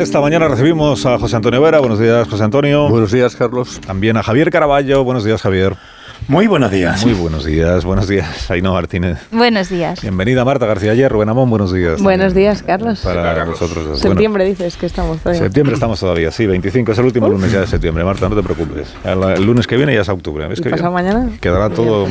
Esta mañana recibimos a José Antonio Vera. Buenos días, José Antonio. Buenos días, Carlos. También a Javier Caraballo. Buenos días, Javier. Muy buenos días. Muy buenos días. Buenos días, Ainhoa Martínez. Buenos días. Bienvenida, Marta García Ayer. Rubén Amón, buenos días. Buenos días, Carlos. Para nosotros. dos. Septiembre dices que estamos todavía. septiembre estamos todavía, sí. 25 es el último lunes ya de septiembre. Marta, no te preocupes. El, lunes que viene ya es octubre. ¿Ves ¿Y que pasado mañana? Quedará todo...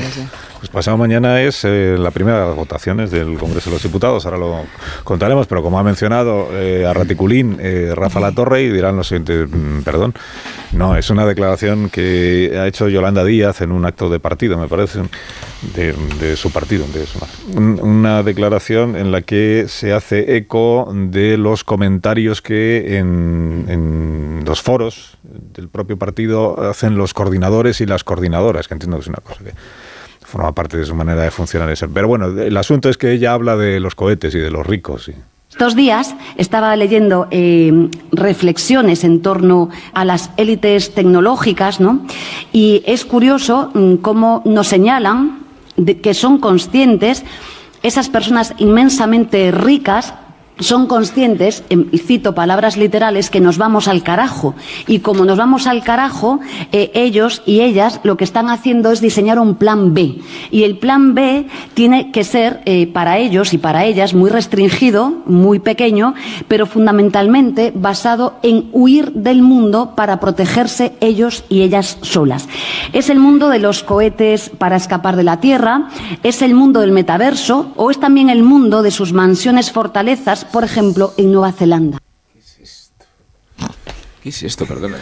Pues pasado mañana es eh, la primera de las votaciones del Congreso de los Diputados, ahora lo contaremos, pero como ha mencionado eh, a Raticulín eh, Rafa Latorre, y dirán lo siguiente, mm, perdón, no, es una declaración que ha hecho Yolanda Díaz en un acto de partido, me parece, de, su partido, de su- un- una declaración en la que se hace eco de los comentarios que en, en los foros del propio partido hacen los coordinadores y las coordinadoras, que entiendo que es una cosa que forma parte de su manera de funcionar. y ser. Pero bueno, el asunto es que ella habla de los cohetes y de los ricos. Estos días estaba leyendo eh, reflexiones en torno a las élites tecnológicas, ¿no? Y es curioso mm, cómo nos señalan que son conscientes esas personas inmensamente ricas son conscientes, em, cito palabras literales, que nos vamos al carajo. Y como nos vamos al carajo, eh, ellos y ellas lo que están haciendo es diseñar un plan B. Y el plan B tiene que ser eh, para ellos y para ellas muy restringido, muy pequeño, pero fundamentalmente basado en huir del mundo para protegerse ellos y ellas solas. Es el mundo de los cohetes para escapar de la Tierra, es el mundo del metaverso o es también el mundo de sus mansiones fortalezas, por ejemplo, en Nueva Zelanda. ¿Qué es esto? Perdona.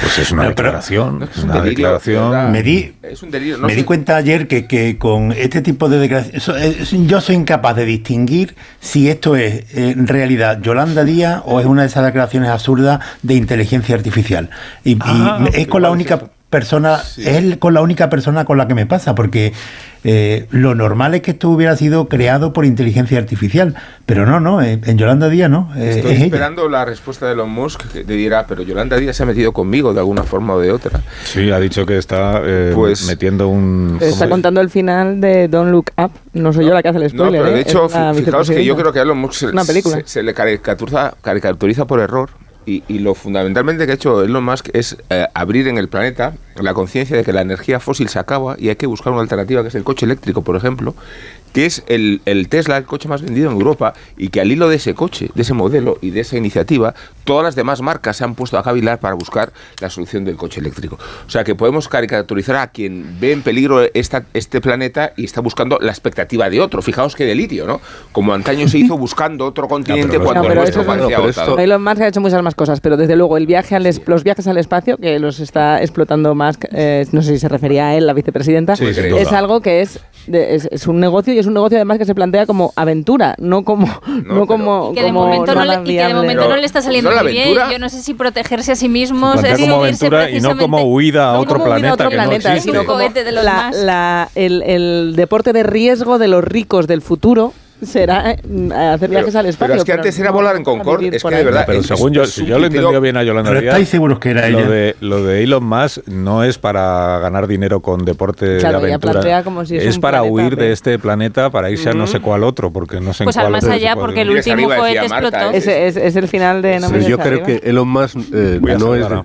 Pues es una No, declaración. No, es es un una delirio, declaración. verdad. Me di, Es un delirio. no me di cuenta ayer que, que con este tipo de declaraciones, yo soy incapaz de distinguir si esto es eh, en realidad Yolanda Díaz o es una de esas declaraciones absurdas de inteligencia artificial. Y, y Ah, es con la única. Persona, Sí. es el- con la única persona con la que me pasa, porque eh, lo normal es que esto hubiera sido creado por inteligencia artificial, pero no, no, eh, en Yolanda Díaz no, eh, Estoy es ella. esperando la respuesta de Elon Musk que te dirá, pero Yolanda Díaz se ha metido conmigo de alguna forma o de otra. Sí, ha dicho que está eh, Pues- metiendo un. Está contando el final de Don't Look Up. No soy yo la que hace el No, spoiler. pero de hecho, fijaos que yo creo que a Elon Musk se, Una película. se- se le caricaturiza, caricaturiza por error. Y, y lo fundamentalmente que ha hecho Elon Musk es eh, abrir en el planeta la conciencia de que la energía fósil se acaba y hay que buscar una alternativa, que es el coche eléctrico, por ejemplo, que es el, el Tesla, el coche más vendido en Europa, y que al hilo de ese coche, de ese modelo y de esa iniciativa, todas las demás marcas se han puesto a cavilar para buscar la solución del coche eléctrico. O sea que podemos caricaturizar a quien ve en peligro esta, este planeta y está buscando la expectativa de otro. Fijaos qué delirio, ¿no? Como antaño se hizo buscando otro continente cuando no, el pero nuestro parecía No, esto-. Elon Musk ha hecho muchas más cosas, pero desde luego el viaje al es- los viajes al espacio, que los está explotando Musk, eh, no sé si se refería a él, la vicepresidenta, Sí, sin es algo que es, de- es, es un negocio y es un negocio además que se plantea como aventura, no como, no, pero- como, Y que de como momento, no, le, y que de momento Pero, no le está saliendo ¿no muy bien. Yo no sé si protegerse a sí mismo Plantea es como aventura y no como huida a No otro como huir a planeta. otro que no planeta, existe. sino como de los la- más. la- el, el deporte de riesgo de los ricos del futuro será eh, hacer viajes al espacio. pero es que antes era volar en Concorde, es que de verdad- Pero según yo, si yo le he entendido bien a Yolanda Pero Díaz, ¿estáis seguros que era lo ella? de, lo de Elon Musk no es para ganar dinero con deporte Claro, de ella aventura. plantea como si es un para planeta huir de este planeta para irse a no sé cuál otro, porque no sé en Pues cuál al más otro allá, porque el último cohete explotó. ¿eh? Es, es el final de No Pero mires yo creo arriba. que Elon Musk eh, no es de-.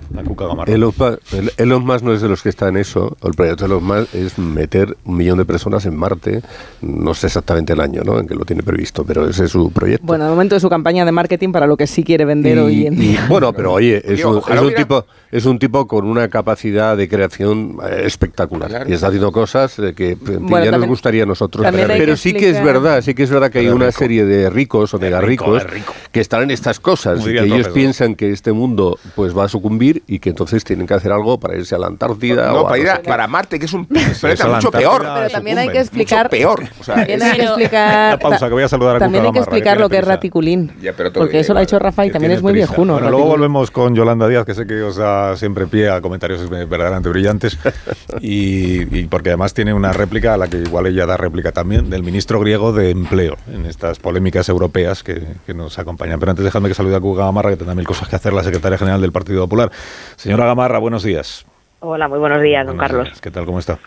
Elon, Musk no es de los que está en eso. El proyecto de Elon Musk es meter un millón de personas en Marte. No sé exactamente el año ¿no? en que lo tiene previsto, pero ese es su proyecto. Bueno, de momento de su campaña de marketing para lo que sí quiere vender Y- hoy en y- día. bueno, pero oye, es un, es un tipo es un tipo con una capacidad de creación eh, espectacular Claro. y está haciendo cosas eh, que, fin, Bueno, ya nos también- gustaría a nosotros. Pero que sí que es verdad, sí que es verdad que hay Pero una rico. serie de ricos o mega De rico, ricos que están en estas cosas y que el ellos piensan que este mundo pues va a sucumbir y que entonces tienen que hacer algo para irse a la Antártida No, o a para ir a- para Marte, que es un planeta la mucho peor. Pero también hay que explicar. Mucho peor. O sea, También es- hay que Pero- explicar. Pausa, que voy a saludar a También Cuca hay que Gamarra, explicar lo que es raticulín. Ya, pero todo porque bien, eso lo ha hecho vale. Rafa y también es muy prisa. viejuno. Bueno, luego volvemos con Yolanda Díaz, que sé que os da siempre pie a comentarios verdaderamente brillantes, y, y porque además tiene una réplica a la que igual ella da réplica también, del ministro griego de Empleo, en estas polémicas europeas que, que nos acompañan. Pero antes dejadme que salude a Cuca Gamarra, que tendrá mil cosas que hacer, la secretaria general del Partido Popular. Señora Gamarra, buenos días. Hola, muy buenos días, don Buenos Carlos. días. ¿Qué tal? ¿Cómo está?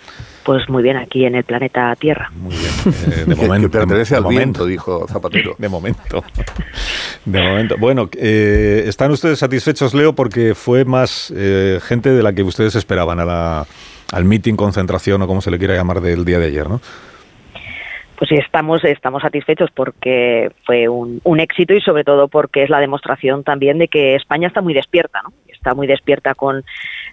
Pues muy bien, aquí en el planeta Tierra. Muy bien. Eh, de momento. que pertenece al momento. dijo Zapatero. De momento. De momento. Bueno, eh, ¿están ustedes satisfechos, Leo? Porque fue más eh, gente de la que ustedes esperaban a la, al meeting, concentración o como se le quiera llamar del día de ayer, ¿no? Pues estamos, estamos satisfechos porque fue un, un éxito y sobre todo porque es la demostración también de que España está muy despierta, ¿no? Está muy despierta con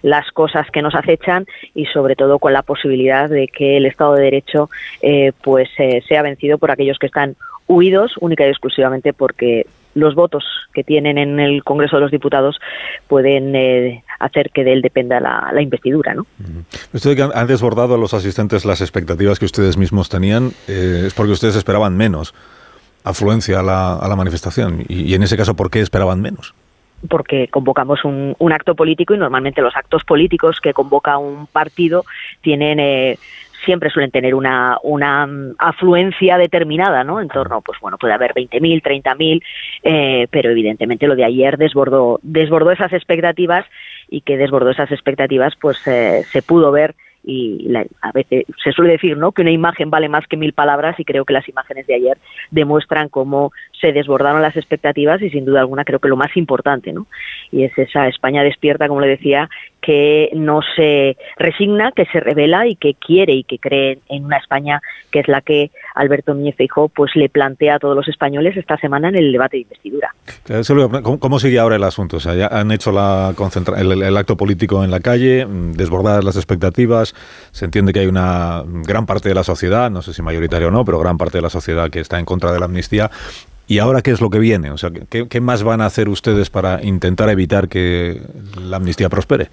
las cosas que nos acechan y sobre todo con la posibilidad de que el Estado de Derecho eh, pues eh, sea vencido por aquellos que están huidos única y exclusivamente porque los votos que tienen en el Congreso de los Diputados pueden eh, hacer que de él dependa la, la investidura, ¿no? Esto de que han, desbordado a los asistentes las expectativas que ustedes mismos tenían eh, es porque ustedes esperaban menos afluencia a la, a la manifestación. Y, y en ese caso, ¿por qué esperaban menos? porque convocamos un, un acto político y normalmente los actos políticos que convoca un partido tienen eh, siempre suelen tener una, una mm, afluencia determinada, ¿no? En torno, pues bueno, puede haber 20.000, 30.000, eh, pero evidentemente lo de ayer desbordó, desbordó esas expectativas y que desbordó esas expectativas, pues eh, se pudo ver y la- a veces se suele decir no que una imagen vale más que mil palabras y creo que las imágenes de ayer demuestran cómo se desbordaron las expectativas y sin duda alguna creo que lo más importante no y es esa España despierta como le decía que no se resigna que se revela y que quiere y que cree en una España que es la que Alberto Núñez Feijóo pues le plantea a todos los españoles esta semana en el debate de investidura ¿Cómo, sigue ahora el asunto? O sea, ya han hecho la el, el acto político en la calle, mm, desbordadas las expectativas, se entiende que hay una gran parte de la sociedad, no sé si mayoritaria o no, pero gran parte de la sociedad que está en contra de la amnistía. ¿Y ahora qué es lo que viene? O sea, ¿qué, qué más van a hacer ustedes para intentar evitar que la amnistía prospere?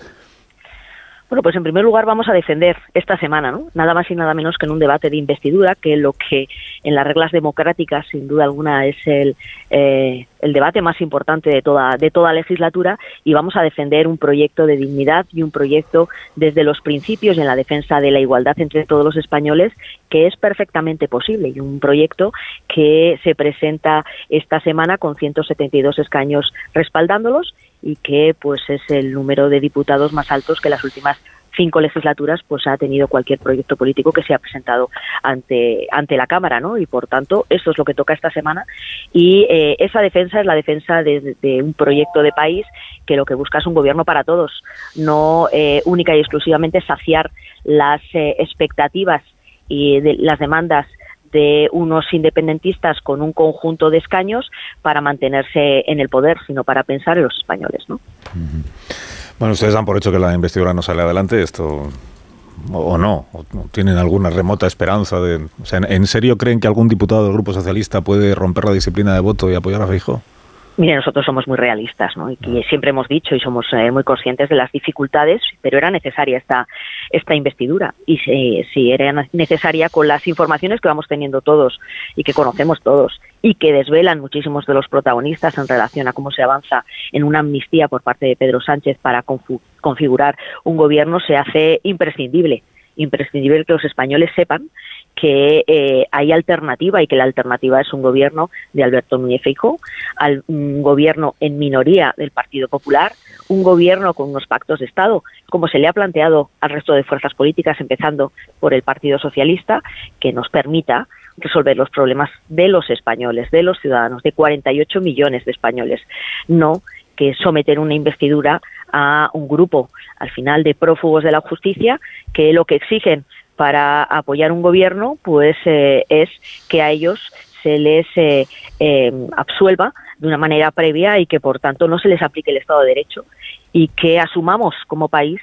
Bueno, pues en primer lugar vamos a defender esta semana, ¿no? Nada más y nada menos que en un debate de investidura, que lo que en las reglas democráticas, sin duda alguna, es el, eh, el debate más importante de toda, de toda legislatura, y vamos a defender un proyecto de dignidad y un proyecto desde los principios en la defensa de la igualdad entre todos los españoles, que es perfectamente posible, y un proyecto que se presenta esta semana con 172 escaños respaldándolos y que pues es el número de diputados más altos que las últimas cinco legislaturas pues ha tenido cualquier proyecto político que se ha presentado ante ante la cámara no y por tanto esto es lo que toca esta semana. Y eh, esa defensa es la defensa de, de un proyecto de país que lo que busca es un gobierno para todos no eh, única y exclusivamente saciar las eh, expectativas y de las demandas de unos independentistas con un conjunto de escaños para mantenerse en el poder, sino para pensar en los españoles, ¿no? Bueno, ustedes dan por hecho que la investidura no sale adelante, esto o, no, o tienen alguna remota esperanza de, o sea, ¿en, en serio creen que algún diputado del Grupo Socialista puede romper la disciplina de voto y apoyar a Feijóo? Mire, nosotros somos muy realistas, ¿no? Y que siempre hemos dicho y somos eh, muy conscientes de las dificultades, pero era necesaria esta esta investidura. Y si, si era necesaria con las informaciones que vamos teniendo todos y que conocemos todos y que desvelan muchísimos de los protagonistas en relación a cómo se avanza en una amnistía por parte de Pedro Sánchez para configurar un gobierno se hace imprescindible. Imprescindible que los españoles sepan que eh, hay alternativa y que la alternativa es un gobierno de Alberto Núñez Feijóo, un gobierno en minoría del Partido Popular, un gobierno con unos pactos de Estado, como se le ha planteado al resto de fuerzas políticas, empezando por el Partido Socialista, que nos permita resolver los problemas de los españoles, de los ciudadanos, de 48 millones de españoles, no que someter una investidura a un grupo, al final, de prófugos de la justicia, que lo que exigen para apoyar un gobierno, pues eh, es que a ellos se les eh, eh, absuelva de una manera previa y que por tanto no se les aplique el Estado de Derecho y que asumamos como país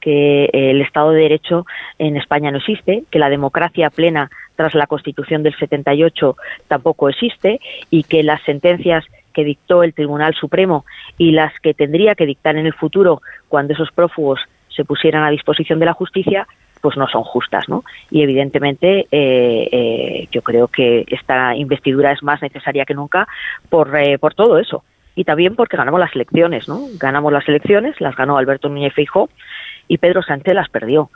que el Estado de Derecho en España no existe, que la democracia plena tras la Constitución del 78 tampoco existe y que las sentencias que dictó el Tribunal Supremo y las que tendría que dictar en el futuro cuando esos prófugos se pusieran a disposición de la justicia pues no son justas, ¿no? Y evidentemente eh, eh, yo creo que esta investidura es más necesaria que nunca por, eh, por todo eso y también porque ganamos las elecciones, ¿no? Ganamos las elecciones, las ganó Alberto Núñez Feijóo y Pedro Sánchez las perdió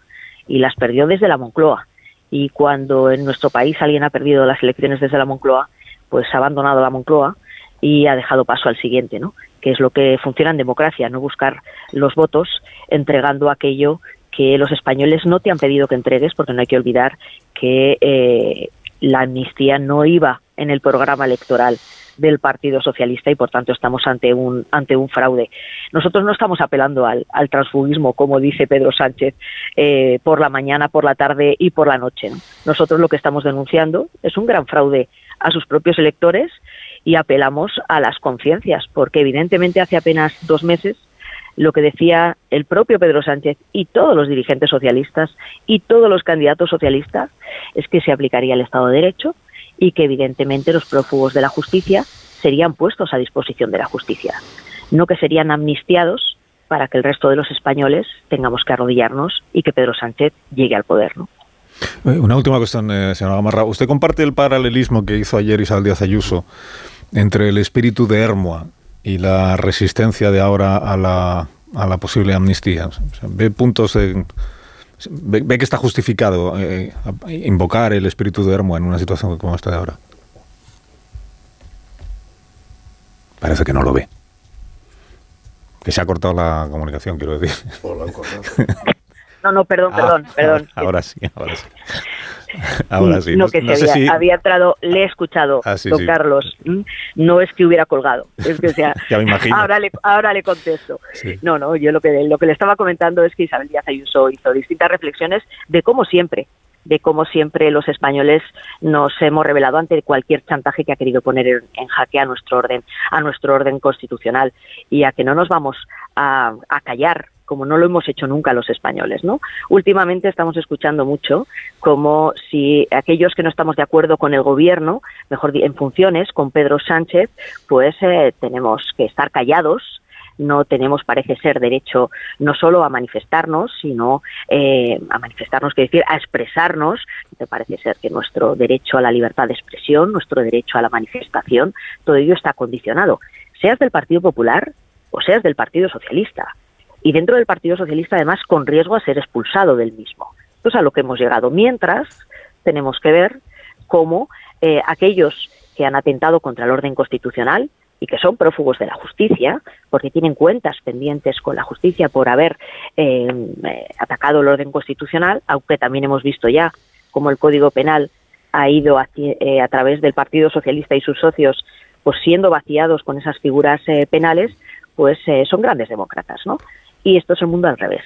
y las perdió desde la Moncloa y cuando en nuestro país alguien ha perdido las elecciones desde la Moncloa, pues ha abandonado la Moncloa y ha dejado paso al siguiente, ¿no? que es lo que funciona en democracia, no buscar los votos entregando aquello que los españoles no te han pedido que entregues, porque no hay que olvidar que eh, la amnistía no iba en el programa electoral del Partido Socialista y por tanto estamos ante un ante un fraude. Nosotros no estamos apelando al, al transfugismo, como dice Pedro Sánchez, eh, por la mañana, por la tarde y por la noche. ¿no? Nosotros lo que estamos denunciando es un gran fraude a sus propios electores y apelamos a las conciencias, porque evidentemente hace apenas dos meses lo que decía el propio Pedro Sánchez y todos los dirigentes socialistas y todos los candidatos socialistas es que se aplicaría el Estado de Derecho y que evidentemente los prófugos de la justicia serían puestos a disposición de la justicia, no que serían amnistiados para que el resto de los españoles tengamos que arrodillarnos y que Pedro Sánchez llegue al poder, ¿no? Eh, Una última cuestión, eh, señora Gamarra. ¿Usted comparte el paralelismo que hizo ayer Isabel Díaz Ayuso entre el espíritu de Hermoa y la resistencia de ahora a la, a la posible amnistía? O sea, ¿Ve puntos de, ve, ve que está justificado eh, invocar el espíritu de Hermoa en una situación como esta de ahora? Parece que no lo ve. Que se ha cortado la comunicación, quiero decir. No, no, perdón, perdón, Ah, perdón. Ahora sí, ahora sí. Ahora sí. No, que no se había, si- había entrado, le he escuchado, Ah, sí. No es que hubiera colgado, es que o sea, Ya me imagino. ahora le, ahora le contesto. Sí. No, no, yo lo que lo que le estaba comentando es que Isabel Díaz Ayuso hizo distintas reflexiones de cómo siempre, de cómo siempre los españoles nos hemos revelado ante cualquier chantaje que ha querido poner en, en jaque a nuestro orden, a nuestro orden constitucional y a que no nos vamos a, a callar como no lo hemos hecho nunca los españoles, ¿no? Últimamente estamos escuchando mucho como si aquellos que no estamos de acuerdo con el gobierno, mejor en funciones, con Pedro Sánchez, pues eh, tenemos que estar callados, no tenemos, parece ser, derecho no solo a manifestarnos, sino eh, a manifestarnos, quiere decir, a expresarnos. Parece ser que nuestro derecho a la libertad de expresión, nuestro derecho a la manifestación, todo ello está condicionado, seas del Partido Popular o seas del Partido Socialista. Y dentro del Partido Socialista, además, con riesgo a ser expulsado del mismo. Esto es a lo que hemos llegado. Mientras, tenemos que ver cómo eh, aquellos que han atentado contra el orden constitucional y que son prófugos de la justicia, porque tienen cuentas pendientes con la justicia por haber eh, eh, atacado el orden constitucional, aunque también hemos visto ya cómo el Código Penal ha ido a través del Partido Socialista y sus socios, pues siendo vaciados con esas figuras penales, pues son grandes demócratas, ¿no? Y esto es el mundo al revés.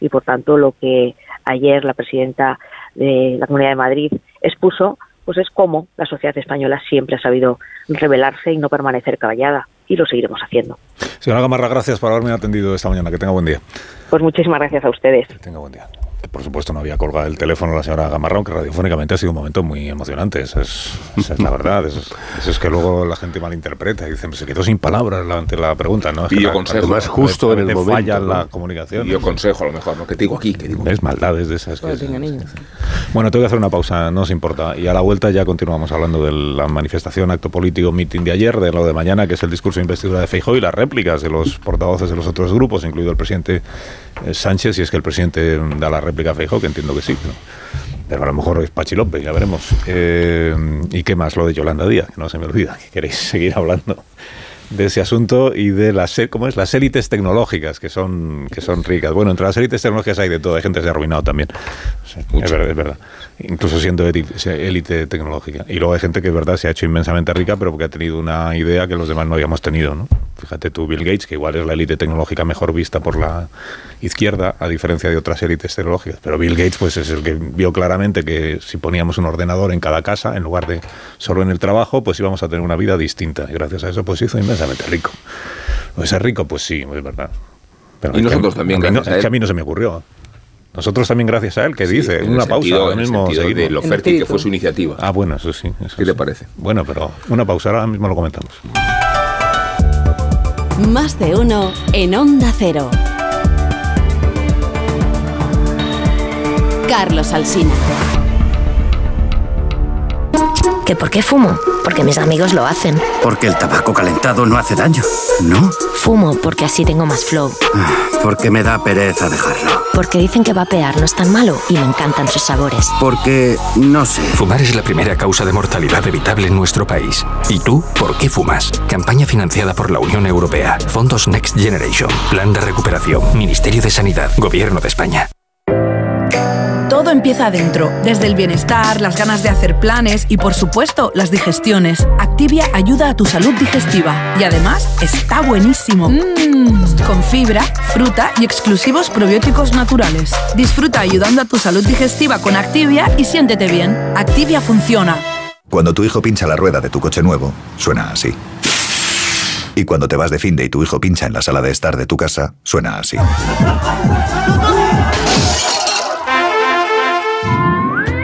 Y por tanto, lo que ayer la presidenta de la Comunidad de Madrid expuso, pues es cómo la sociedad española siempre ha sabido rebelarse y no permanecer callada. Y lo seguiremos haciendo. Señora Gamarra, gracias por haberme atendido esta mañana. Que tenga buen día. Pues muchísimas gracias a ustedes. Que tenga buen día. Que, Por supuesto, no había colgado el teléfono la señora Gamarra, aunque radiofónicamente ha sido un momento muy emocionante. Esa es, esa es la verdad. Eso es, eso es que luego la gente malinterpreta y dicen, se quedó sin palabras la- ante la pregunta. ¿no? Es que la- consejo. Además, justo en el momento, falla ¿no? la comunicación. Y yo consejo a lo mejor, ¿no? Que te digo aquí, que digo. ¿Ves? Maldades de esas. que- Pues. Bueno, tengo que hacer una pausa, no os importa. Y a la vuelta ya continuamos hablando de la manifestación, acto político, meeting de ayer, de lo de mañana, que es el discurso de investidura de Feijóo y las réplicas de los portavoces de los otros grupos, incluido el presidente eh, Sánchez, si es que el presidente da la réplica a Feijóo, que entiendo que sí. Pero, pero a lo mejor es Pachi López, ya veremos. Eh, ¿Y qué más? Lo de Yolanda Díaz, que no se me olvida, que queréis seguir hablando de ese asunto y de las é- ¿cómo es? las élites tecnológicas que son que son ricas. Bueno, entre las élites tecnológicas hay de todo, hay gente que se ha arruinado también. Es verdad, es verdad. Incluso siendo éli- élite tecnológica. Y luego hay gente que es verdad se ha hecho inmensamente rica, pero porque ha tenido una idea que los demás no habíamos tenido, ¿no? Fíjate tú, Bill Gates, que igual es la élite tecnológica mejor vista por la izquierda, a diferencia de otras élites tecnológicas. Pero Bill Gates, pues es el que vio claramente que si poníamos un ordenador en cada casa, en lugar de solo en el trabajo, pues íbamos a tener una vida distinta. Y gracias a eso, pues hizo inmensamente rico. Pues ser rico, pues sí, es verdad. Pero Y es que nosotros a- también, a mí no- gracias a es que a mí no se me ocurrió. Nosotros también gracias a él, que dice, en una el pausa, sentido- ahora en el mismo sentido de lo fértil que fue su iniciativa. Ah, bueno, eso sí. eso ¿Qué sí. te parece? Bueno, pero una pausa, ahora mismo lo comentamos. Más de uno en Onda Cero. Carlos Alsina. ¿Que por qué fumo? Porque mis amigos lo hacen. Porque el tabaco calentado no hace daño, ¿no? Fumo porque así tengo más flow. Ah, Porque me da pereza dejarlo. Porque dicen que vapear no es tan malo y me encantan sus sabores. Porque, no sé. Fumar es la primera causa de mortalidad evitable en nuestro país. ¿Y tú, por qué fumas? Campaña financiada por la Unión Europea. Fondos Next Generation. Plan de recuperación. Ministerio de Sanidad. Gobierno de España. Empieza adentro, desde el bienestar, las ganas de hacer planes y por supuesto las digestiones. Activia ayuda a tu salud digestiva y además está buenísimo. Mmm, con fibra, fruta y exclusivos probióticos naturales. Disfruta ayudando a tu salud digestiva con Activia y siéntete bien. Activia funciona. Cuando tu hijo pincha la rueda de tu coche nuevo, suena así. Y cuando te vas de fin de y tu hijo pincha en la sala de estar de tu casa, suena así.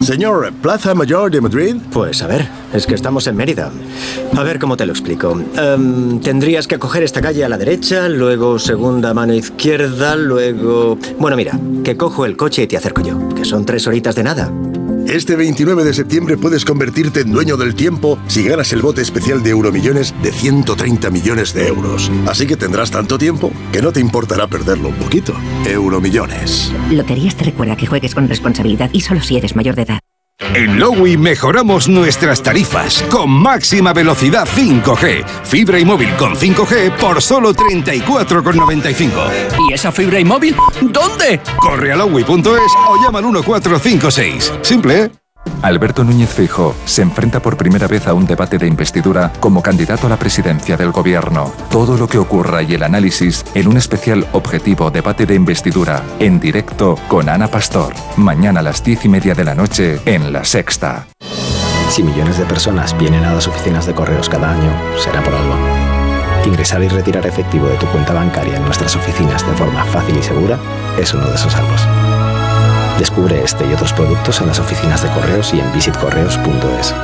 Señor, ¿Plaza Mayor de Madrid? Pues a ver, es que estamos en Mérida. A ver cómo te lo explico. Em, tendrías que coger esta calle a la derecha, luego segunda mano izquierda, luego... Bueno, mira, que cojo el coche y te acerco yo, que son tres horitas de nada. Este 29 de septiembre puedes convertirte en dueño del tiempo si ganas el bote especial de Euromillones de 130 millones de euros. Así que tendrás tanto tiempo que no te importará perderlo un poquito. Euromillones. Loterías te recuerda que juegues con responsabilidad y solo si eres mayor de edad. En Lowy mejoramos nuestras tarifas con máxima velocidad 5G. Fibra y móvil con 5G por solo 34,95. ¿Y esa fibra y móvil? ¿Dónde? Corre a lowy.es o llama al 1456. Simple, ¿eh? Alberto Núñez Fijo se enfrenta por primera vez a un debate de investidura como candidato a la presidencia del gobierno. Todo lo que ocurra y el análisis en un especial objetivo debate de investidura en directo con Ana Pastor. Mañana a las diez y media de la noche en La Sexta. Si millones de personas vienen a las oficinas de correos cada año, será por algo. Ingresar y retirar efectivo de tu cuenta bancaria en nuestras oficinas de forma fácil y segura es uno de esos algos. Descubre este y otros productos en las oficinas de correos y en visitcorreos.es.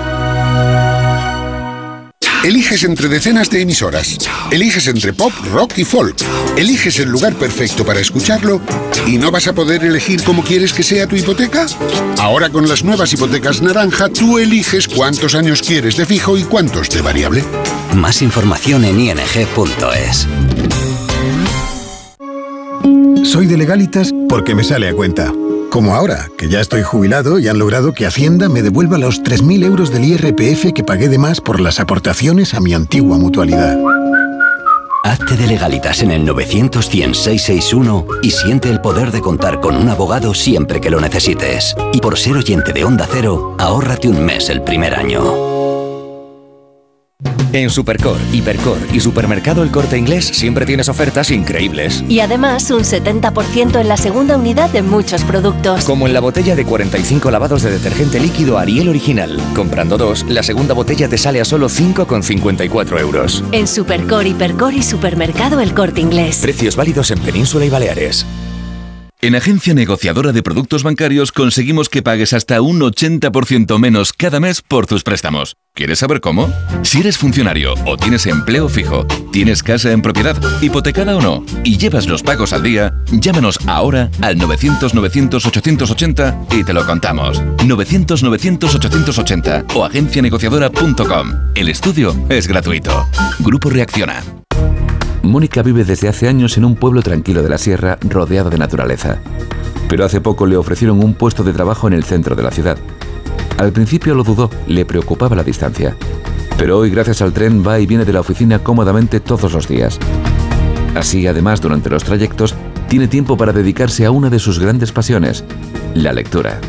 Eliges entre decenas de emisoras. Eliges entre pop, rock y folk. Eliges el lugar perfecto para escucharlo y no vas a poder elegir cómo quieres que sea tu hipoteca. Ahora con las nuevas hipotecas naranja, tú eliges cuántos años quieres de fijo y cuántos de variable. Más información en ing.es. Soy de legalitas porque me sale a cuenta. Como ahora, que ya estoy jubilado y han logrado que Hacienda me devuelva los 3.000 euros del IRPF que pagué de más por las aportaciones a mi antigua mutualidad. Hazte de legalitas en el 900 y siente el poder de contar con un abogado siempre que lo necesites. Y por ser oyente de Onda Cero, ahórrate un mes el primer año. En Supercor, Hipercor y Supermercado El Corte Inglés siempre tienes ofertas increíbles. Y además un 70% en la segunda unidad de muchos productos. Como en la botella de 45 lavados de detergente líquido Ariel Original. Comprando dos, la segunda botella te sale a solo 5,54 euros. En Supercor, Hipercor y Supermercado El Corte Inglés. Precios válidos en Península y Baleares. En Agencia Negociadora de Productos Bancarios conseguimos que pagues hasta un 80% menos cada mes por tus préstamos. ¿Quieres saber cómo? Si eres funcionario o tienes empleo fijo, tienes casa en propiedad, hipotecada o no, y llevas los pagos al día, llámanos ahora al 900-900-880 y te lo contamos. 900-900-880 o agencianegociadora.com. El estudio es gratuito. Grupo Reacciona. Mónica vive desde hace años en un pueblo tranquilo de la sierra rodeado de naturaleza. Pero hace poco le ofrecieron un puesto de trabajo en el centro de la ciudad. Al principio lo dudó, le preocupaba la distancia. Pero hoy gracias al tren va y viene de la oficina cómodamente todos los días. Así, además, durante los trayectos, tiene tiempo para dedicarse a una de sus grandes pasiones, la lectura.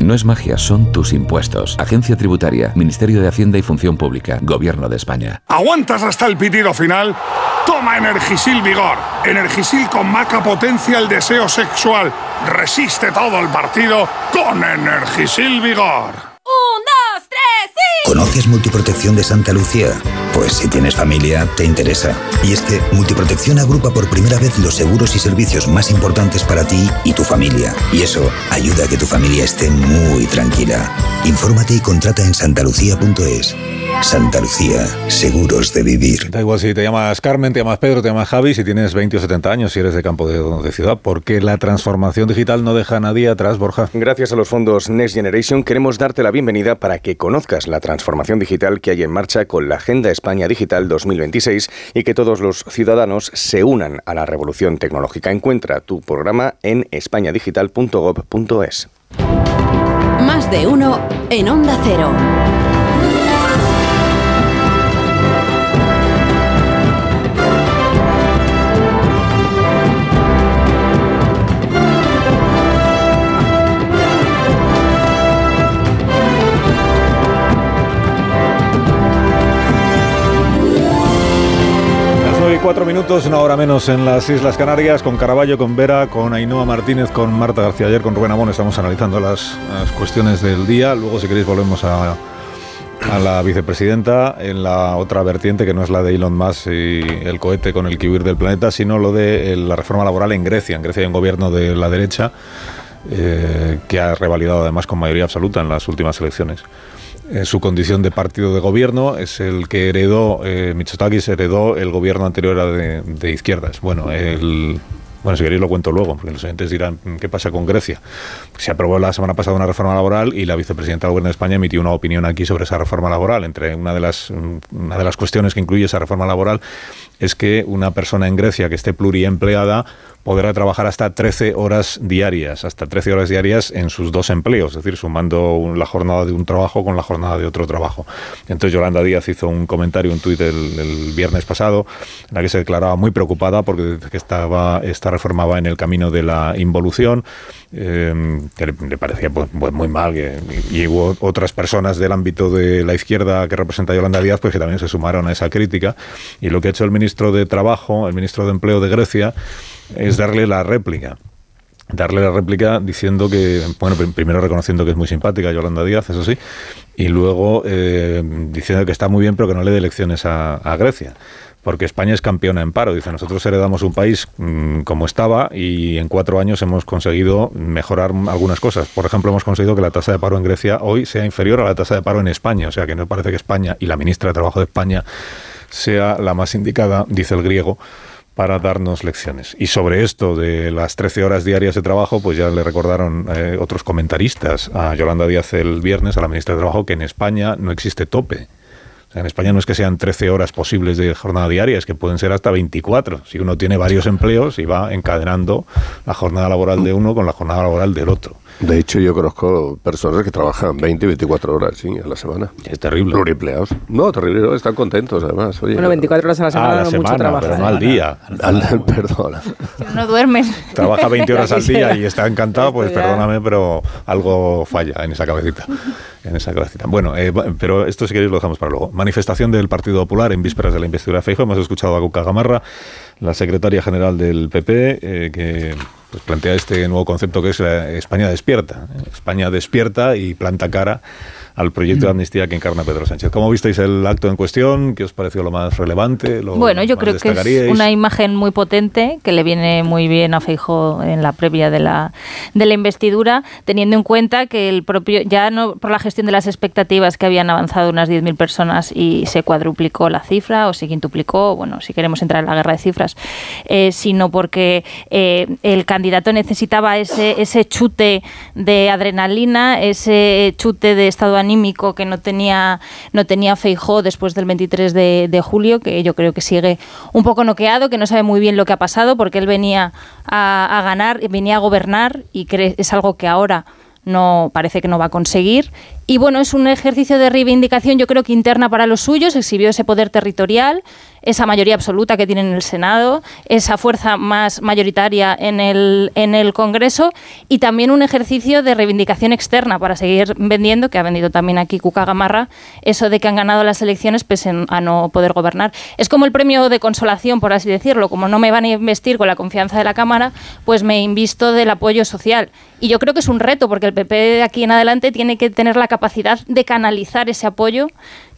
No es magia, son tus impuestos. Agencia Tributaria, Ministerio de Hacienda y Función Pública, Gobierno de España. ¿Aguantas hasta el pitido final? Toma Energisil Vigor. Energisil con maca potencia el deseo sexual. Resiste todo el partido con Energisil Vigor. ¡Un, dos, tres! ¿Conoces Multiprotección de Santa Lucía? Pues si tienes familia, te interesa. Y es que Multiprotección agrupa por primera vez los seguros y servicios más importantes para ti y tu familia. Y eso ayuda a que tu familia esté muy tranquila. Infórmate y contrata en santalucía.es. Santa Lucía, seguros de vivir. Da igual si te llamas Carmen, te llamas Pedro, te llamas Javi, si tienes 20 o 70 años, si eres de campo de, de ciudad, porque la transformación digital no deja a nadie atrás, Borja. Gracias a los fondos Next Generation queremos darte la bienvenida para que conozcas la transformación digital que hay en marcha con la Agenda España Digital 2026 y que todos los ciudadanos se unan a la revolución tecnológica. Encuentra tu programa en españadigital.gov.es. Más de uno en Onda Cero. Cuatro minutos, una hora menos en las Islas Canarias, con Caraballo, con Vera, con Ainhoa Martínez, con Marta García ayer, con Rubén Amón. Estamos analizando las, cuestiones del día. Luego, si queréis, volvemos a, a la vicepresidenta en la otra vertiente que no es la de Elon Musk y el cohete con el que huir del planeta, sino lo de la reforma laboral en Grecia. En Grecia hay un gobierno de la derecha eh, que ha revalidado además con mayoría absoluta en las últimas elecciones. En su condición de partido de gobierno es el que heredó, eh, heredó el gobierno anterior de, de izquierdas. Bueno, el, bueno, si queréis lo cuento luego, porque los oyentes dirán, ¿qué pasa con Grecia? Se aprobó la semana pasada una reforma laboral y la vicepresidenta del Gobierno de España emitió una opinión aquí sobre esa reforma laboral. Entre una de las, una de las cuestiones que incluye esa reforma laboral es que una persona en Grecia que esté pluriempleada podrá trabajar hasta 13 horas diarias, hasta 13 horas diarias en sus dos empleos, es decir, sumando la jornada de un trabajo con la jornada de otro trabajo. Entonces Yolanda Díaz hizo un comentario, un tuit el, viernes pasado, en la que se declaraba muy preocupada porque que estaba, esta reforma va en el camino de la involución, eh, que le, parecía pues, pues, muy mal, que, y, hubo otras personas del ámbito de la izquierda que representa Yolanda Díaz, pues que también se sumaron a esa crítica, y lo que ha hecho el ministro de Trabajo, el ministro de Empleo de Grecia, es darle la réplica. Darle la réplica diciendo que, bueno, primero reconociendo que es muy simpática Yolanda Díaz, eso sí, y luego eh, diciendo que está muy bien, pero que no le dé lecciones a, Grecia porque España es campeona en paro. Dice, nosotros heredamos un país mmm, como estaba y en cuatro años hemos conseguido mejorar algunas cosas. Por ejemplo, hemos conseguido que la tasa de paro en Grecia hoy sea inferior a la tasa de paro en España. O sea, que no parece que España y la ministra de Trabajo de España sea la más indicada, dice el griego, para darnos lecciones. Y sobre esto de las 13 horas diarias de trabajo, pues ya le recordaron eh, otros comentaristas a Yolanda Díaz el viernes, a la ministra de Trabajo, que en España no existe tope. O sea, en España no es que sean 13 horas posibles de jornada diaria, es que pueden ser hasta 24. Si uno tiene varios empleos y va encadenando la jornada laboral de uno con la jornada laboral del otro. De hecho, yo conozco personas que trabajan 20 y 24 horas sí, a la semana. Es terrible. Pluriempleados. No, terrible, no, están contentos además. Oye, bueno, 24 horas a la semana, ah, la no semana, mucho trabajo. pero no al día. Al, perdón. No duermen. Trabaja 20 horas al día y está encantado, pues perdóname, pero algo falla en esa cabecita. En esa cabecita. Bueno, eh, pero esto si queréis lo dejamos para luego. Manifestación del Partido Popular en vísperas de la investidura de Feijóo. Hemos escuchado a Cuca Gamarra, la secretaria general del PP, eh, que pues plantea este nuevo concepto que es la España despierta. España despierta y planta cara al proyecto de amnistía que encarna Pedro Sánchez. ¿Cómo visteis el acto en cuestión? ¿Qué os pareció lo más relevante? Lo bueno, yo creo que es una imagen muy potente que le viene muy bien a Feijo en la previa de la, de la investidura, teniendo en cuenta que el propio, ya no por la gestión de las expectativas que habían avanzado unas 10.000 personas y se cuadruplicó la cifra o se quintuplicó, bueno, si queremos entrar en la guerra de cifras, eh, sino porque eh, el candidato necesitaba ese, ese chute de adrenalina, ese chute de estado anímico que no tenía, no tenía Feijó después del 23 de, julio, que yo creo que sigue un poco noqueado, que no sabe muy bien lo que ha pasado, porque él venía a, a ganar, venía a gobernar y es algo que ahora no parece que no va a conseguir. Y bueno, es un ejercicio de reivindicación, yo creo que interna para los suyos, exhibió ese poder territorial, esa mayoría absoluta que tiene en el Senado, esa fuerza más mayoritaria en el, en el Congreso y también un ejercicio de reivindicación externa para seguir vendiendo, que ha vendido también aquí Cuca Gamarra, eso de que han ganado las elecciones pese a no poder gobernar. Es como el premio de consolación, por así decirlo, como no me van a investir con la confianza de la Cámara, pues me invisto del apoyo social. Y yo creo que es un reto, porque el PP de aquí en adelante tiene que tener la capacidad de canalizar ese apoyo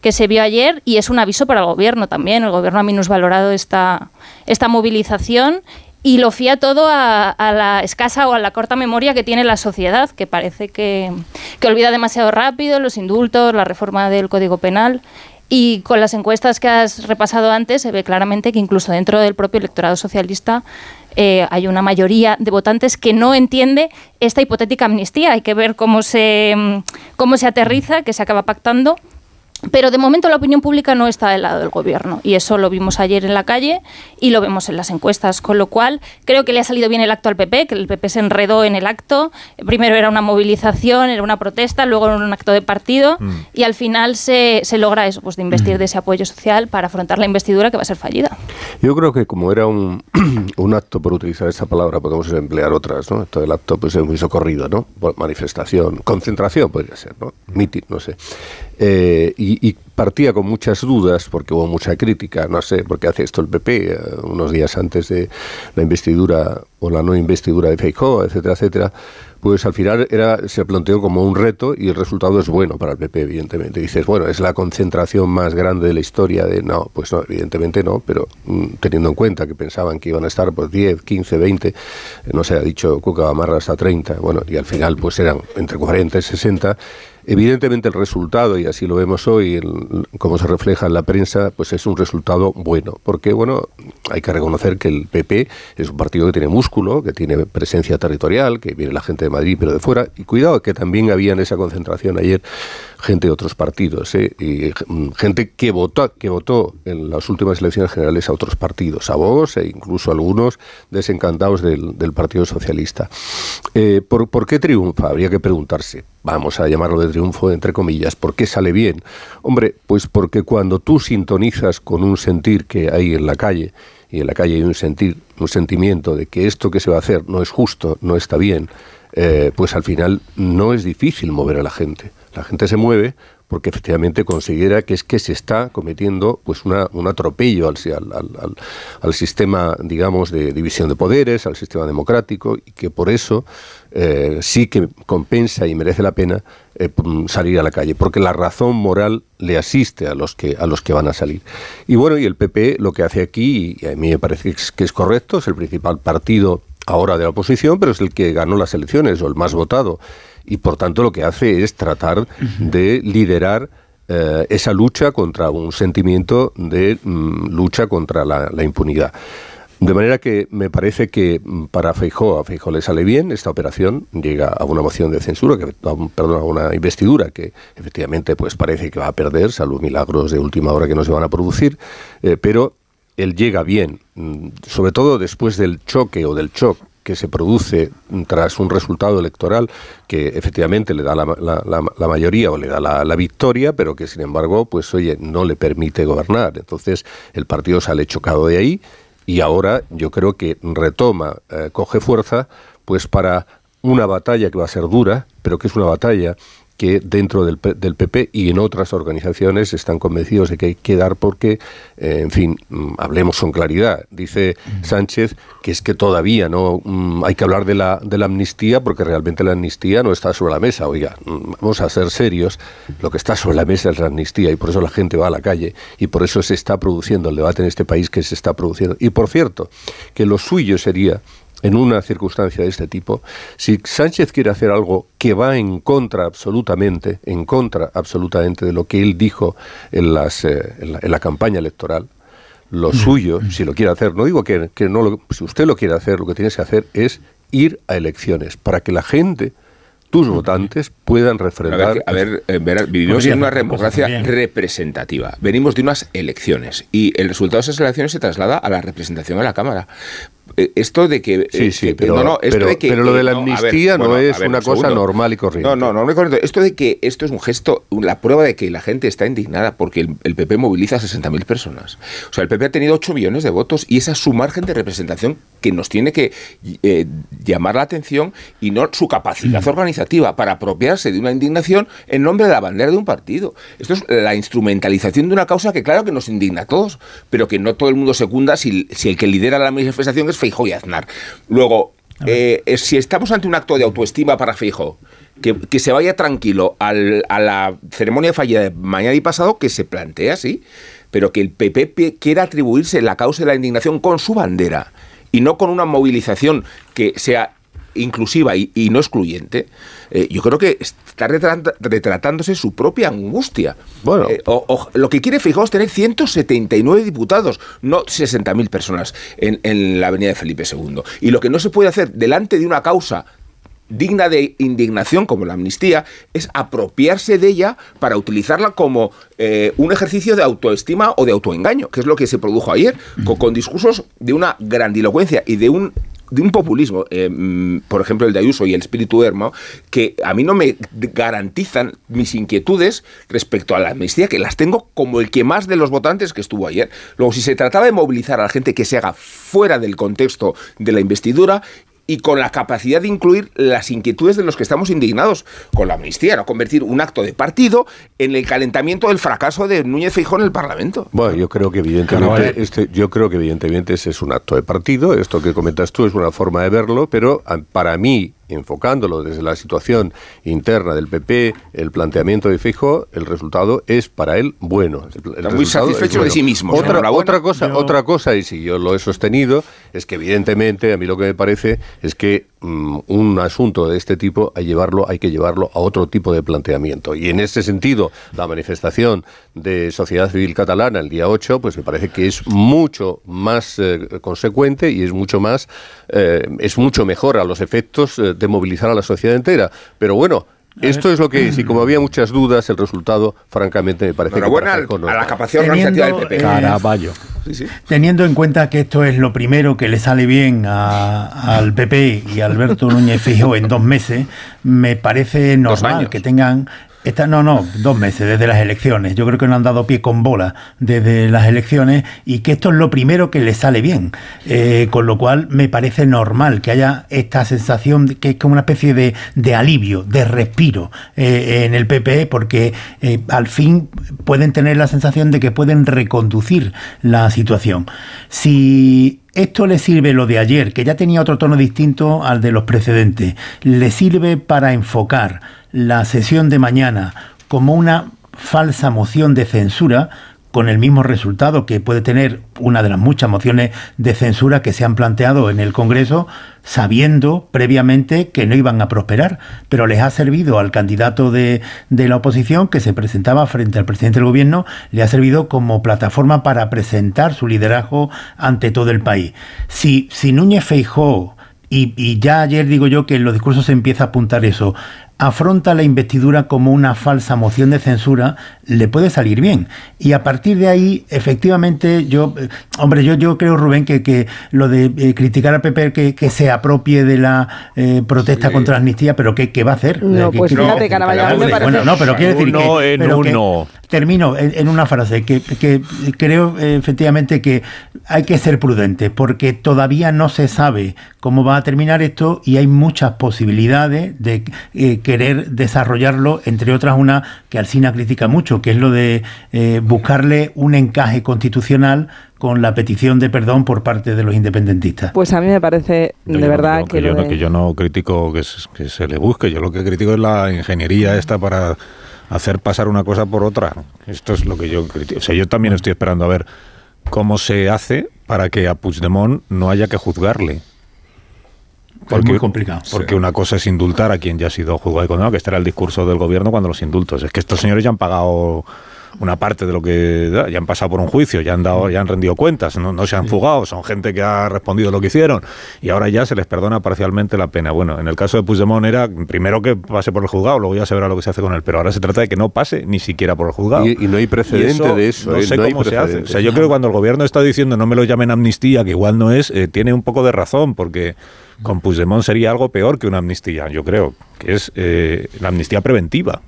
que se vio ayer y es un aviso para el gobierno también. El gobierno ha minusvalorado esta, esta movilización y lo fía todo a, la escasa o a la corta memoria que tiene la sociedad, que parece que, que olvida demasiado rápido los indultos, la reforma del Código Penal. Y con las encuestas que has repasado antes se ve claramente que incluso dentro del propio electorado socialista eh, hay una mayoría de votantes que no entiende esta hipotética amnistía. Hay que ver cómo se, cómo se aterriza, que se acaba pactando pero de momento la opinión pública no está del lado del gobierno y eso lo vimos ayer en la calle y lo vemos en las encuestas, con lo cual creo que le ha salido bien el acto al PP, que el PP se enredó en el acto. Primero era una movilización, era una protesta, luego era un acto de partido mm. y al final se, se, logra eso, pues de investir mm. de ese apoyo social para afrontar la investidura que va a ser fallida. Yo creo que como era un, un acto, por utilizar esa palabra, podemos emplear otras, ¿no? Todo el acto pues es muy socorrido, ¿no? Manifestación, concentración podría ser, ¿no? Meeting, no sé. Eh, y, partía con muchas dudas, porque hubo mucha crítica, no sé, por qué hace esto el PP, eh, unos días antes de la investidura o la no investidura de Feijóo, etcétera, etcétera, pues al final era, se planteó como un reto y el resultado es bueno para el PP, evidentemente. Dices, bueno, es la concentración más grande de la historia de... No, pues no, evidentemente no, pero mm, teniendo en cuenta que pensaban que iban a estar pues 10, 15, 20, no se ha dicho Cuca Gamarra hasta 30, bueno, y al final pues eran entre 40 y 60 Evidentemente el resultado, y así lo vemos hoy, como se refleja en la prensa, pues es un resultado bueno, porque bueno, hay que reconocer que el PP es un partido que tiene músculo, que tiene presencia territorial, que viene la gente de Madrid pero de fuera, y cuidado que también había en esa concentración ayer gente de otros partidos, ¿eh? mm, gente que votó, que votó en las últimas elecciones generales a otros partidos, a vos e incluso algunos desencantados del, Partido Socialista. Eh, ¿por, ¿Por qué triunfa? Habría que preguntarse. Vamos a llamarlo de triunfo entre comillas. ¿Por qué sale bien? Hombre, pues porque cuando tú sintonizas con un sentir que hay en la calle, y en la calle hay un sentir, un sentimiento de que esto que se va a hacer no es justo, no está bien, eh, pues al final no es difícil mover a la gente. La gente se mueve porque efectivamente considera que es que se está cometiendo pues una, un atropello al, sistema, digamos, de división de poderes, al sistema democrático, y que por eso eh, sí que compensa y merece la pena eh, salir a la calle, porque la razón moral le asiste a los que a los que van a salir. Y bueno, y el PP lo que hace aquí, y a mí me parece que es, que es correcto, es el principal partido ahora de la oposición, pero es el que ganó las elecciones o el más votado y por tanto lo que hace es tratar de liderar eh, esa lucha contra un sentimiento de mm, lucha contra la, impunidad. De manera que me parece que mm, para Feijó, a Feijó le sale bien esta operación, llega a una moción de censura, que, perdón, a una investidura que efectivamente pues parece que va a perder, salvo milagros de última hora que no se van a producir, eh, pero él llega bien, mm, sobre todo después del choque o del shock que se produce tras un resultado electoral que efectivamente le da la, mayoría o le da la, victoria, pero que sin embargo, pues oye, no le permite gobernar. Entonces el partido sale chocado de ahí y ahora yo creo que retoma, eh, coge fuerza, pues para una batalla que va a ser dura, pero que es una batalla que dentro del, del, PP y en otras organizaciones están convencidos de que hay que dar porque, eh, en fin, mm, hablemos con claridad. Dice Sánchez que es que todavía no mm, hay que hablar de la, de la amnistía porque realmente la amnistía no está sobre la mesa. Oiga, mm, vamos a ser serios, lo que está sobre la mesa es la amnistía y por eso la gente va a la calle y por eso se está produciendo el debate en este país que se está produciendo. Y por cierto, que lo suyo sería en una circunstancia de este tipo, si Sánchez quiere hacer algo que va en contra absolutamente, en contra absolutamente de lo que él dijo en, las, eh, en, la, campaña electoral, lo suyo, si lo quiere hacer, no digo que, que no lo, si usted lo quiere hacer, lo que tiene que hacer es ir a elecciones para que la gente tus votantes puedan refrendar. A ver, a ver, vivimos en una democracia representativa. Venimos de unas elecciones y el resultado de esas elecciones se traslada a la representación en la Cámara. Eh, esto de que... Sí, eh, sí, pero, no, esto de que, pero lo de la amnistía no, es una cosa normal y corriente. No, no, no, no corriente. Esto de que esto es un gesto, la prueba de que la gente está indignada porque el, PP moviliza a 60.000 personas. O sea, el PP ha tenido 8 millones de votos y esa es su margen de representación que nos tiene que eh, llamar la atención y no su capacidad mm. organizativa para apropiarse de una indignación en nombre de la bandera de un partido. Esto es la instrumentalización de una causa que claro que nos indigna a todos, pero que no todo el mundo secunda si, si el que lidera la manifestación es y Aznar. Luego, eh, eh, si estamos ante un acto de autoestima para Fijo, que, que se vaya tranquilo al- a la ceremonia fallida de mañana y pasado, que se plantea así, pero que el PP quiera atribuirse la causa de la indignación con su bandera y no con una movilización que sea inclusiva y, y no excluyente, eh, yo creo que está retratándose su propia angustia. Bueno. Eh, o- o- lo que quiere Feijóo es tener 179 diputados, no 60.000 personas en, en la avenida de Felipe II. Y lo que no se puede hacer delante de una causa digna de indignación como la amnistía es apropiarse de ella para utilizarla como eh, un ejercicio de autoestima o de autoengaño, que es lo que se produjo ayer, con, con discursos de una grandilocuencia y de un de un populismo, eh, mm, por ejemplo el de Ayuso y el espíritu Hermo, que a mí no me garantizan mis inquietudes respecto a la amnistía, que las tengo como el que más de los votantes que estuvo ayer. Luego, si se trataba de movilizar a la gente que se haga fuera del contexto de la investidura, y con la capacidad de incluir las inquietudes de los que estamos indignados con la amnistía, no convertir un acto de partido en el calentamiento del fracaso de Núñez Feijóo en el Parlamento. Bueno, yo creo que evidentemente este, yo creo que evidentemente ese es un acto de partido. Esto que comentas tú es una forma de verlo, pero para mí, enfocándolo desde la situación interna del PP, el planteamiento de Fijo, el resultado es para él bueno. El- Está muy satisfecho de sí mismo, Otra, cosa, Yo- otra cosa y si yo lo he sostenido es que evidentemente a mí lo que me parece es que un asunto de este tipo hay llevarlo hay que llevarlo a otro tipo de planteamiento. Y en ese sentido la manifestación de sociedad civil catalana el día 8 pues me parece que es mucho más eh, consecuente y es mucho más eh, es mucho mejor a los efectos eh, de movilizar a la sociedad entera. Pero bueno esto es lo que, si como había muchas dudas, el resultado, francamente, me parece que Enhorabuena Feijóo no a es la capacidad organizativa del Teniendo, PP. eh, Caraballo. Teniendo en cuenta que esto es lo primero que le sale bien a- al PP y a Alberto Núñez Feijóo en dos meses, me parece normal que tengan esta, no, no, dos meses desde las elecciones. Yo creo que no han dado pie con bola desde las elecciones y que esto es lo primero que les sale bien. Eh, con lo cual me parece normal que haya esta sensación que es como una especie de, alivio, de respiro eh, en el PP, porque eh, al fin pueden tener la sensación de que pueden reconducir la situación. Si esto le sirve lo de ayer, que ya tenía otro tono distinto al de los precedentes, le sirve para enfocar la sesión de mañana como una falsa moción de censura, con el mismo resultado que puede tener una de las muchas mociones de censura que se han planteado en el Congreso, sabiendo previamente que no iban a prosperar, pero les ha servido al candidato de, de la oposición que se presentaba frente al presidente del gobierno, le ha servido como plataforma para presentar su liderazgo ante todo el país. Si, si Núñez Feijóo y, y ya ayer digo yo que en los discursos se empieza a apuntar eso, afronta la investidura como una falsa moción de censura, le puede salir bien. Y a partir de ahí, efectivamente, yo, eh, hombre, yo, yo creo, Rubén, que, que lo de eh, criticar al PP que, que se apropie de la eh, protesta contra la amnistía, pero ¿qué, qué va a hacer? No, ¿qué- pues fíjate, a Bueno, no, pero quiero decir Uno que... en pero que- uno. Termino en, en una frase que, que creo eh, efectivamente que hay que ser prudente porque todavía no se sabe cómo va a terminar esto y hay muchas posibilidades de eh, querer desarrollarlo, entre otras una que Alsina critica mucho, que es lo de eh, buscarle un encaje constitucional con la petición de perdón por parte de los independentistas. Pues a mí me parece No, de yo verdad yo- que, yo lo no, que yo no critico que se, que se le busque, yo lo que critico es la ingeniería esta para hacer pasar una cosa por otra. Esto es lo que yo critico. O sea, yo también estoy esperando a ver cómo se hace para que a Puigdemont no haya que juzgarle. Es muy complicado. Porque una cosa es indultar a quien ya ha sido juzgado y condenado, que este era el discurso del gobierno cuando los indultos. Es que estos señores ya han pagado una parte de lo que da, ya han pasado por un juicio, ya han dado, ya han rendido cuentas, no, no se han fugado, son gente que ha respondido lo que hicieron y ahora ya se les perdona parcialmente la pena. Bueno, en el caso de Puigdemont era primero que pase por el juzgado, luego ya se verá lo que se hace con él, pero ahora se trata de que no pase ni siquiera por el juzgado. Y- y no hay precedente de eso, No ¿eh? sé No cómo se hace. O sea, yo creo que cuando el gobierno está diciendo no me lo llamen amnistía, que igual no es, eh, tiene un poco de razón, porque con Puigdemont sería algo peor que una amnistía, yo creo, que es eh, la amnistía preventiva.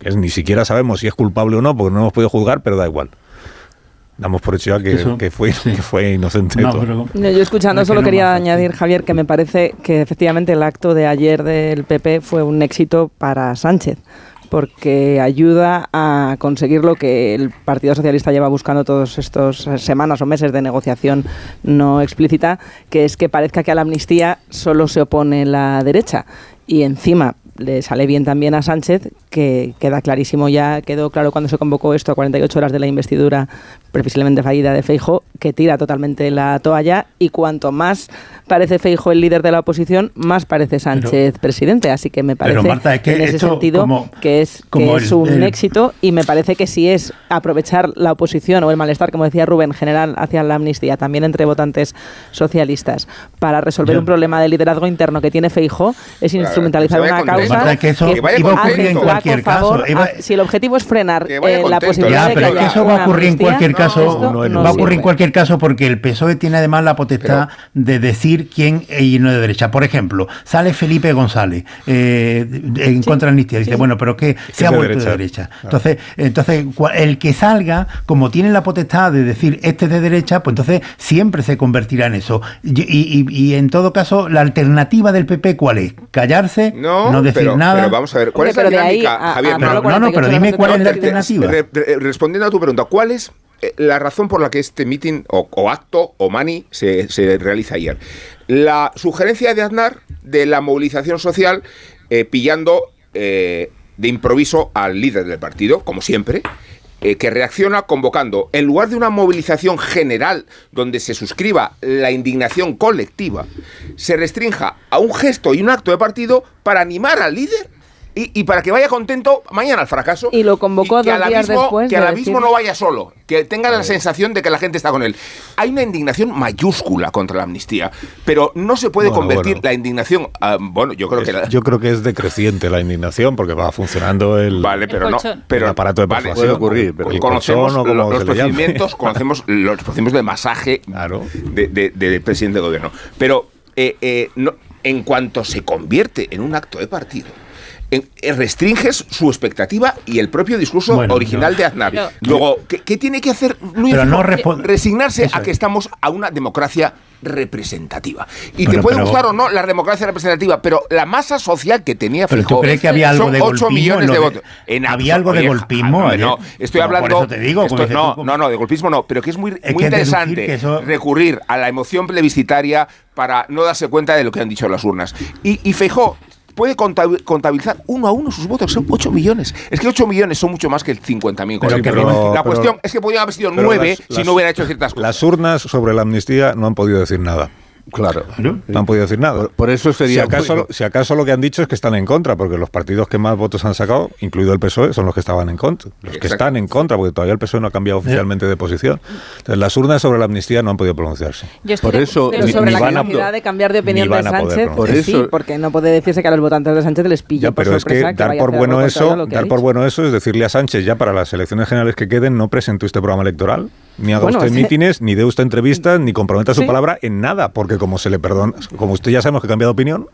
Que ni siquiera sabemos si es culpable o no, porque no hemos podido juzgar, pero da igual. Damos por hecho ya que, fue, que fue inocente. No, todo. pero- No, yo escuchando Es que solo no quería más añadir, Javier, que me parece que efectivamente el acto de ayer del PP fue un éxito para Sánchez, porque ayuda a conseguir lo que el Partido Socialista lleva buscando todas estas semanas o meses de negociación no explícita, que es que parezca que a la amnistía solo se opone la derecha. Y encima le sale bien también a Sánchez, que queda clarísimo ya, quedó claro cuando se convocó esto a 48 horas de la investidura previsiblemente fallida de Feijo, que tira totalmente la toalla y cuanto más parece Feijo el líder de la oposición, más parece Sánchez presidente. Así que me parece que en ese sentido como- que es, que es el- un el- éxito y me parece que si es aprovechar la oposición o el malestar, como decía Rubén, general hacia la amnistía, también entre votantes socialistas, para resolver un problema de liderazgo interno que tiene Feijo, es instrumentalizar una contento. Marta, que eso que iba a ocurrir en cualquier caso, iba- si el objetivo es frenar eh, la posibilidad Ya, de pero que es que haya eso va a ocurrir en cualquier caso. no va a ocurrir en cualquier caso porque el PSOE tiene además la potestad de decir quién y no de derecha. Por ejemplo, sale Felipe González eh, en contra de la amnistía. Dice, bueno, pero que se ha vuelto de derecha. derecha. Entonces, entonces el que salga, como tiene la potestad de decir este es de derecha, pues entonces siempre se convertirá en eso. Y, y- y en todo caso, la alternativa del PP, ¿cuál es? Callarse, no, No, decir pero, nada. pero vamos a ver, ¿cuál Hombre, es la pero de ahí dinámica, a- a Javier? No, no, pero dime cuál es la Te- te- alternativa. re- re- respondiendo a tu pregunta, ¿cuál es eh, la razón por la que este meeting o, o acto o mani se, se realiza ayer? La sugerencia de Aznar de la movilización social eh, pillando eh, de improviso al líder del partido, como siempre, eh, que reacciona convocando, en lugar de una movilización general donde se suscriba la indignación colectiva, se restrinja a un gesto y un acto de partido para animar al líder y, y para que vaya contento mañana al fracaso. Y lo convocó que dos días abismo, después que de al abismo decir- no vaya solo, que tenga la sensación de que la gente está con él. Hay una indignación mayúscula contra la amnistía, pero no se puede Bueno, convertir bueno. la indignación, ah, bueno, yo creo que la- Yo creo que es decreciente la indignación porque va funcionando el, Vale, pero no, el pero aparato de vale, puede ocurrir, pero el conocemos colchón los procedimientos, conocemos los procedimientos de masaje de, de- del presidente de gobierno. Pero eh, eh, no- en cuanto se convierte en un acto de partido, restringes su expectativa y el propio discurso Bueno, original de Aznar. Luego, ¿qué, qué tiene que hacer Luis? Pero no Eh, respo- Resignarse Eso a que es. estamos a una democracia representativa. Y te puede pero- gustar o no la democracia representativa, pero la masa social que tenía Pero tú Feijóo crees que había algo son de 8 golpismo millones de de- votos. En había absoluto, algo de golpismo, ja- oye. no, estoy Pero por hablando. eso te digo, esto- como dices no, tú, no, no, de golpismo no, pero que es muy, Es muy que deducir interesante eso- recurrir a la emoción plebiscitaria para no darse cuenta de lo que han dicho las urnas. Y, y Feijó puede contabi- contabilizar uno a uno sus votos, son 8 millones. Es que 8 millones son mucho más que el 50.000. Pero con que el no- PP. la pero- cuestión es que podían haber sido pero 9 las- si las- no hubiera hecho ciertas cosas. Las urnas sobre la amnistía no han podido decir nada. Claro. No han podido decir nada. Por, eso sería si acaso, muy- si acaso lo que han dicho es que están en contra, porque los partidos que más votos han sacado, incluido el PSOE, son los que estaban en contra. Los que están en contra, porque todavía el PSOE no ha cambiado oficialmente de posición. Entonces, las urnas sobre la amnistía no han podido pronunciarse. Yo estoy Por de- eso- pero ni- sobre ni la a- capacidad de cambiar de opinión ni de Sánchez, sí, Por eso- porque no puede decirse que a los votantes de Sánchez les pilla Ya, por pero es que dar por bueno eso, dar por bueno eso es decirle a Sánchez ya para las elecciones generales que queden no presente este programa electoral, ni haga Bueno, usted mítines, ni dé usted entrevistas, ni comprometa su Sí. palabra en nada, porque como se le perdona, como usted ya sabemos que ha cambiado de opinión,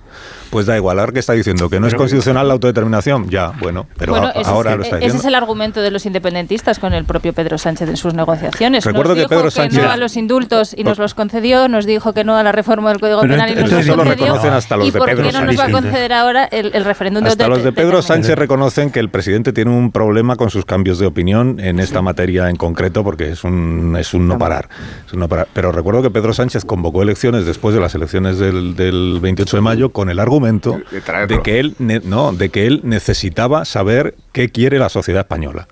pues da igual. Ahora que está diciendo que no es constitucional la autodeterminación, ya, bueno, pero Bueno, a- ese, ahora es, lo está ese diciendo. es el argumento de los independentistas con el propio Pedro Sánchez en sus negociaciones. Recuerdo nos que dijo Pedro que Sánchez- no a los indultos y nos los concedió, nos dijo que no a la reforma del Código Pero Penal y nos los lo concedió. reconocen hasta los ¿Y de por Pedro qué no nos va a conceder ahora el, el referéndum de Hasta los de Pedro? Sánchez reconocen que el presidente tiene un problema con sus cambios de opinión en esta materia en concreto porque es un, es un no parar. Es un no parar. Pero recuerdo que Pedro Sánchez convocó elecciones después de las elecciones del, del 28 de mayo con el argumento De que él ne- no, de que él necesitaba saber qué quiere la sociedad española.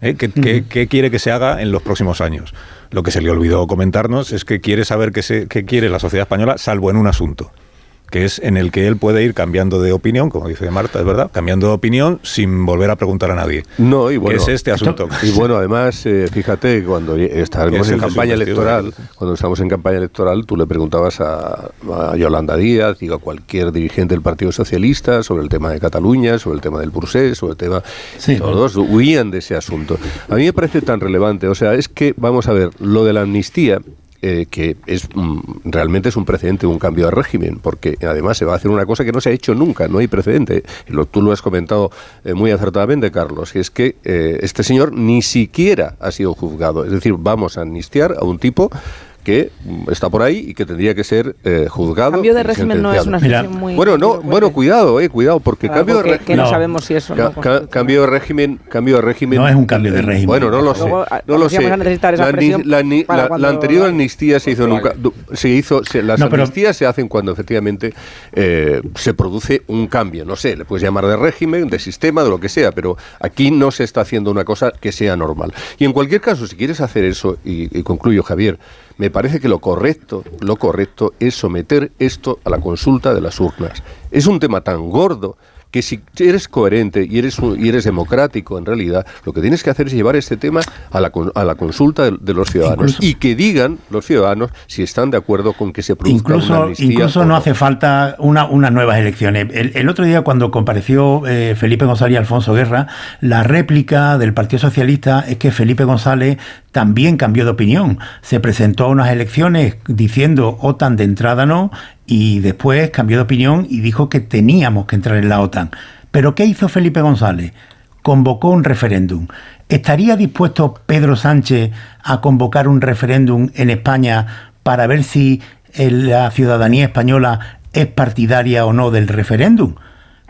¿eh? ¿Qué, qué- qué quiere que se haga en los próximos años? Lo que se le olvidó comentarnos es que quiere saber qué, se, qué quiere la sociedad española, salvo en un asunto, que es en el que él puede ir cambiando de opinión, como dice Marta, es verdad, cambiando de opinión sin volver a preguntar a nadie. No, y bueno, es este asunto. Y bueno, además, eh, fíjate, cuando estábamos es en campaña electoral, cuando estamos en campaña electoral, tú le preguntabas a, a Yolanda Díaz y a cualquier dirigente del Partido Socialista sobre el tema de Cataluña, sobre el tema del Procés, sobre el tema... todos huían de ese asunto. A mí me parece tan relevante, o sea, es que, vamos a ver, lo de la amnistía eh, que es realmente es un precedente, un cambio de régimen, porque además se va a hacer una cosa que no se ha hecho nunca, no hay precedente. Lo, tú lo has comentado eh, muy acertadamente, Carlos, y es que eh, este señor ni siquiera ha sido juzgado. Es decir, vamos a amnistiar a un tipo que está por ahí y que tendría que ser eh, juzgado. Cambio de régimen no es una expresión muy... Bueno, no, bueno, cuidado, eh, cuidado, porque Claro, cambio de régimen. que no sabemos si eso Ca- no ca- cambio de régimen, cambio de régimen. No es un cambio de régimen. Bueno, no lo sé. Luego, ah, No lo sé. vamos a necesitar esa La, ni- presión la ni- para la- cuando- la anterior amnistía se hizo nunca. Se hizo. se- las No, pero- amnistías se hacen cuando efectivamente eh, se produce un cambio. No sé, le puedes llamar de régimen, de sistema, de lo que sea, pero aquí no se está haciendo una cosa que sea normal. Y en cualquier caso, si quieres hacer eso, y, y concluyo, Javier, me parece que lo correcto, lo correcto es someter esto a la consulta de las urnas. Es un tema tan gordo que si eres coherente y eres, un- y eres democrático en realidad, lo que tienes que hacer es llevar este tema a la, a la consulta de, de los ciudadanos Incluso- y que digan los ciudadanos si están de acuerdo con que se produzca una Incluso, amnistía incluso no hace falta una, unas nuevas elecciones. El, el otro día, cuando compareció eh, Felipe González y Alfonso Guerra, la réplica del Partido Socialista es que Felipe González también cambió de opinión. Se presentó a unas elecciones diciendo OTAN de entrada no, y después cambió de opinión y dijo que teníamos que entrar en la OTAN. ¿Pero qué hizo Felipe González? Convocó un referéndum. ¿Estaría dispuesto Pedro Sánchez a convocar un referéndum en España para ver si el- la ciudadanía española es partidaria o no del referéndum?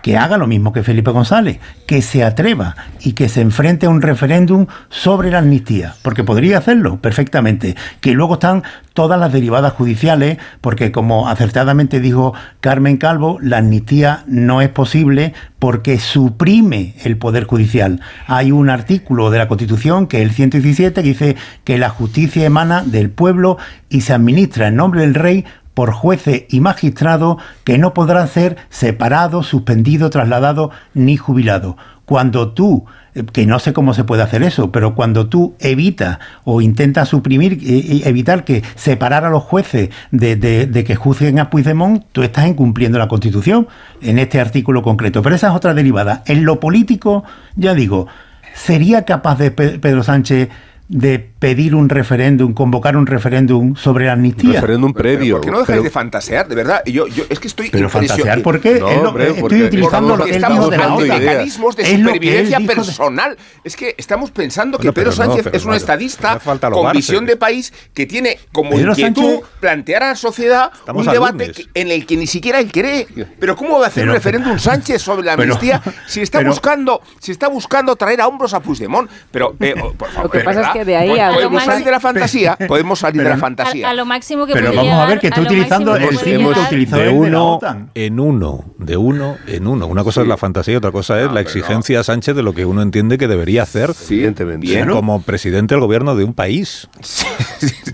Que haga lo mismo que Felipe González, que se atreva y que se enfrente a un referéndum sobre la amnistía, porque podría hacerlo perfectamente. Que luego están todas las derivadas judiciales, porque como acertadamente dijo Carmen Calvo, la amnistía no es posible porque suprime el poder judicial. Hay un artículo de la Constitución, que es el 117, que dice que la justicia emana del pueblo y se administra en nombre del rey por jueces y magistrados que no podrán ser separados, suspendidos, trasladados ni jubilados. Cuando tú, eh, que no sé cómo se puede hacer eso, pero cuando tú evitas o intentas suprimir, eh, eh, evitar que separar a los jueces de, de- que juzguen a Puigdemont, tú estás incumpliendo la Constitución en este artículo concreto. Pero esa es otra derivada. En lo político, ya digo, ¿sería capaz de Pe- Pedro Sánchez de pedir un referéndum, convocar un referéndum sobre la amnistía? referéndum previo. ¿Por qué no dejáis de fantasear? De verdad, yo, yo es que estoy Pero fantasear, ¿por qué? No, Es lo- hombre, estoy porque utilizando Porque estamos de mecanismos de supervivencia de- personal. Es que estamos pensando que Pedro Sánchez es un estadista falta con visión de país que tiene como Pedro inquietud Sánchez- plantear a la sociedad Estamos un debate que- en el que ni siquiera él cree. Pero ¿cómo va a hacer Pero- un referéndum Sánchez sobre la pero- amnistía si está pero- buscando si está buscando traer a hombros a Puigdemont? Pero eh, oh, por favor, Lo que pasa. Que de ahí Pues a- podemos salir de la fantasía, podemos salir de la fantasía. a lo máximo que Pero vamos a ver que está lo utilizando el símil de uno en uno, de uno en uno. Una cosa es la fantasía y otra cosa es la exigencia a Sánchez de lo que uno entiende que debería hacer Evidentemente. bien, como presidente del gobierno de un país.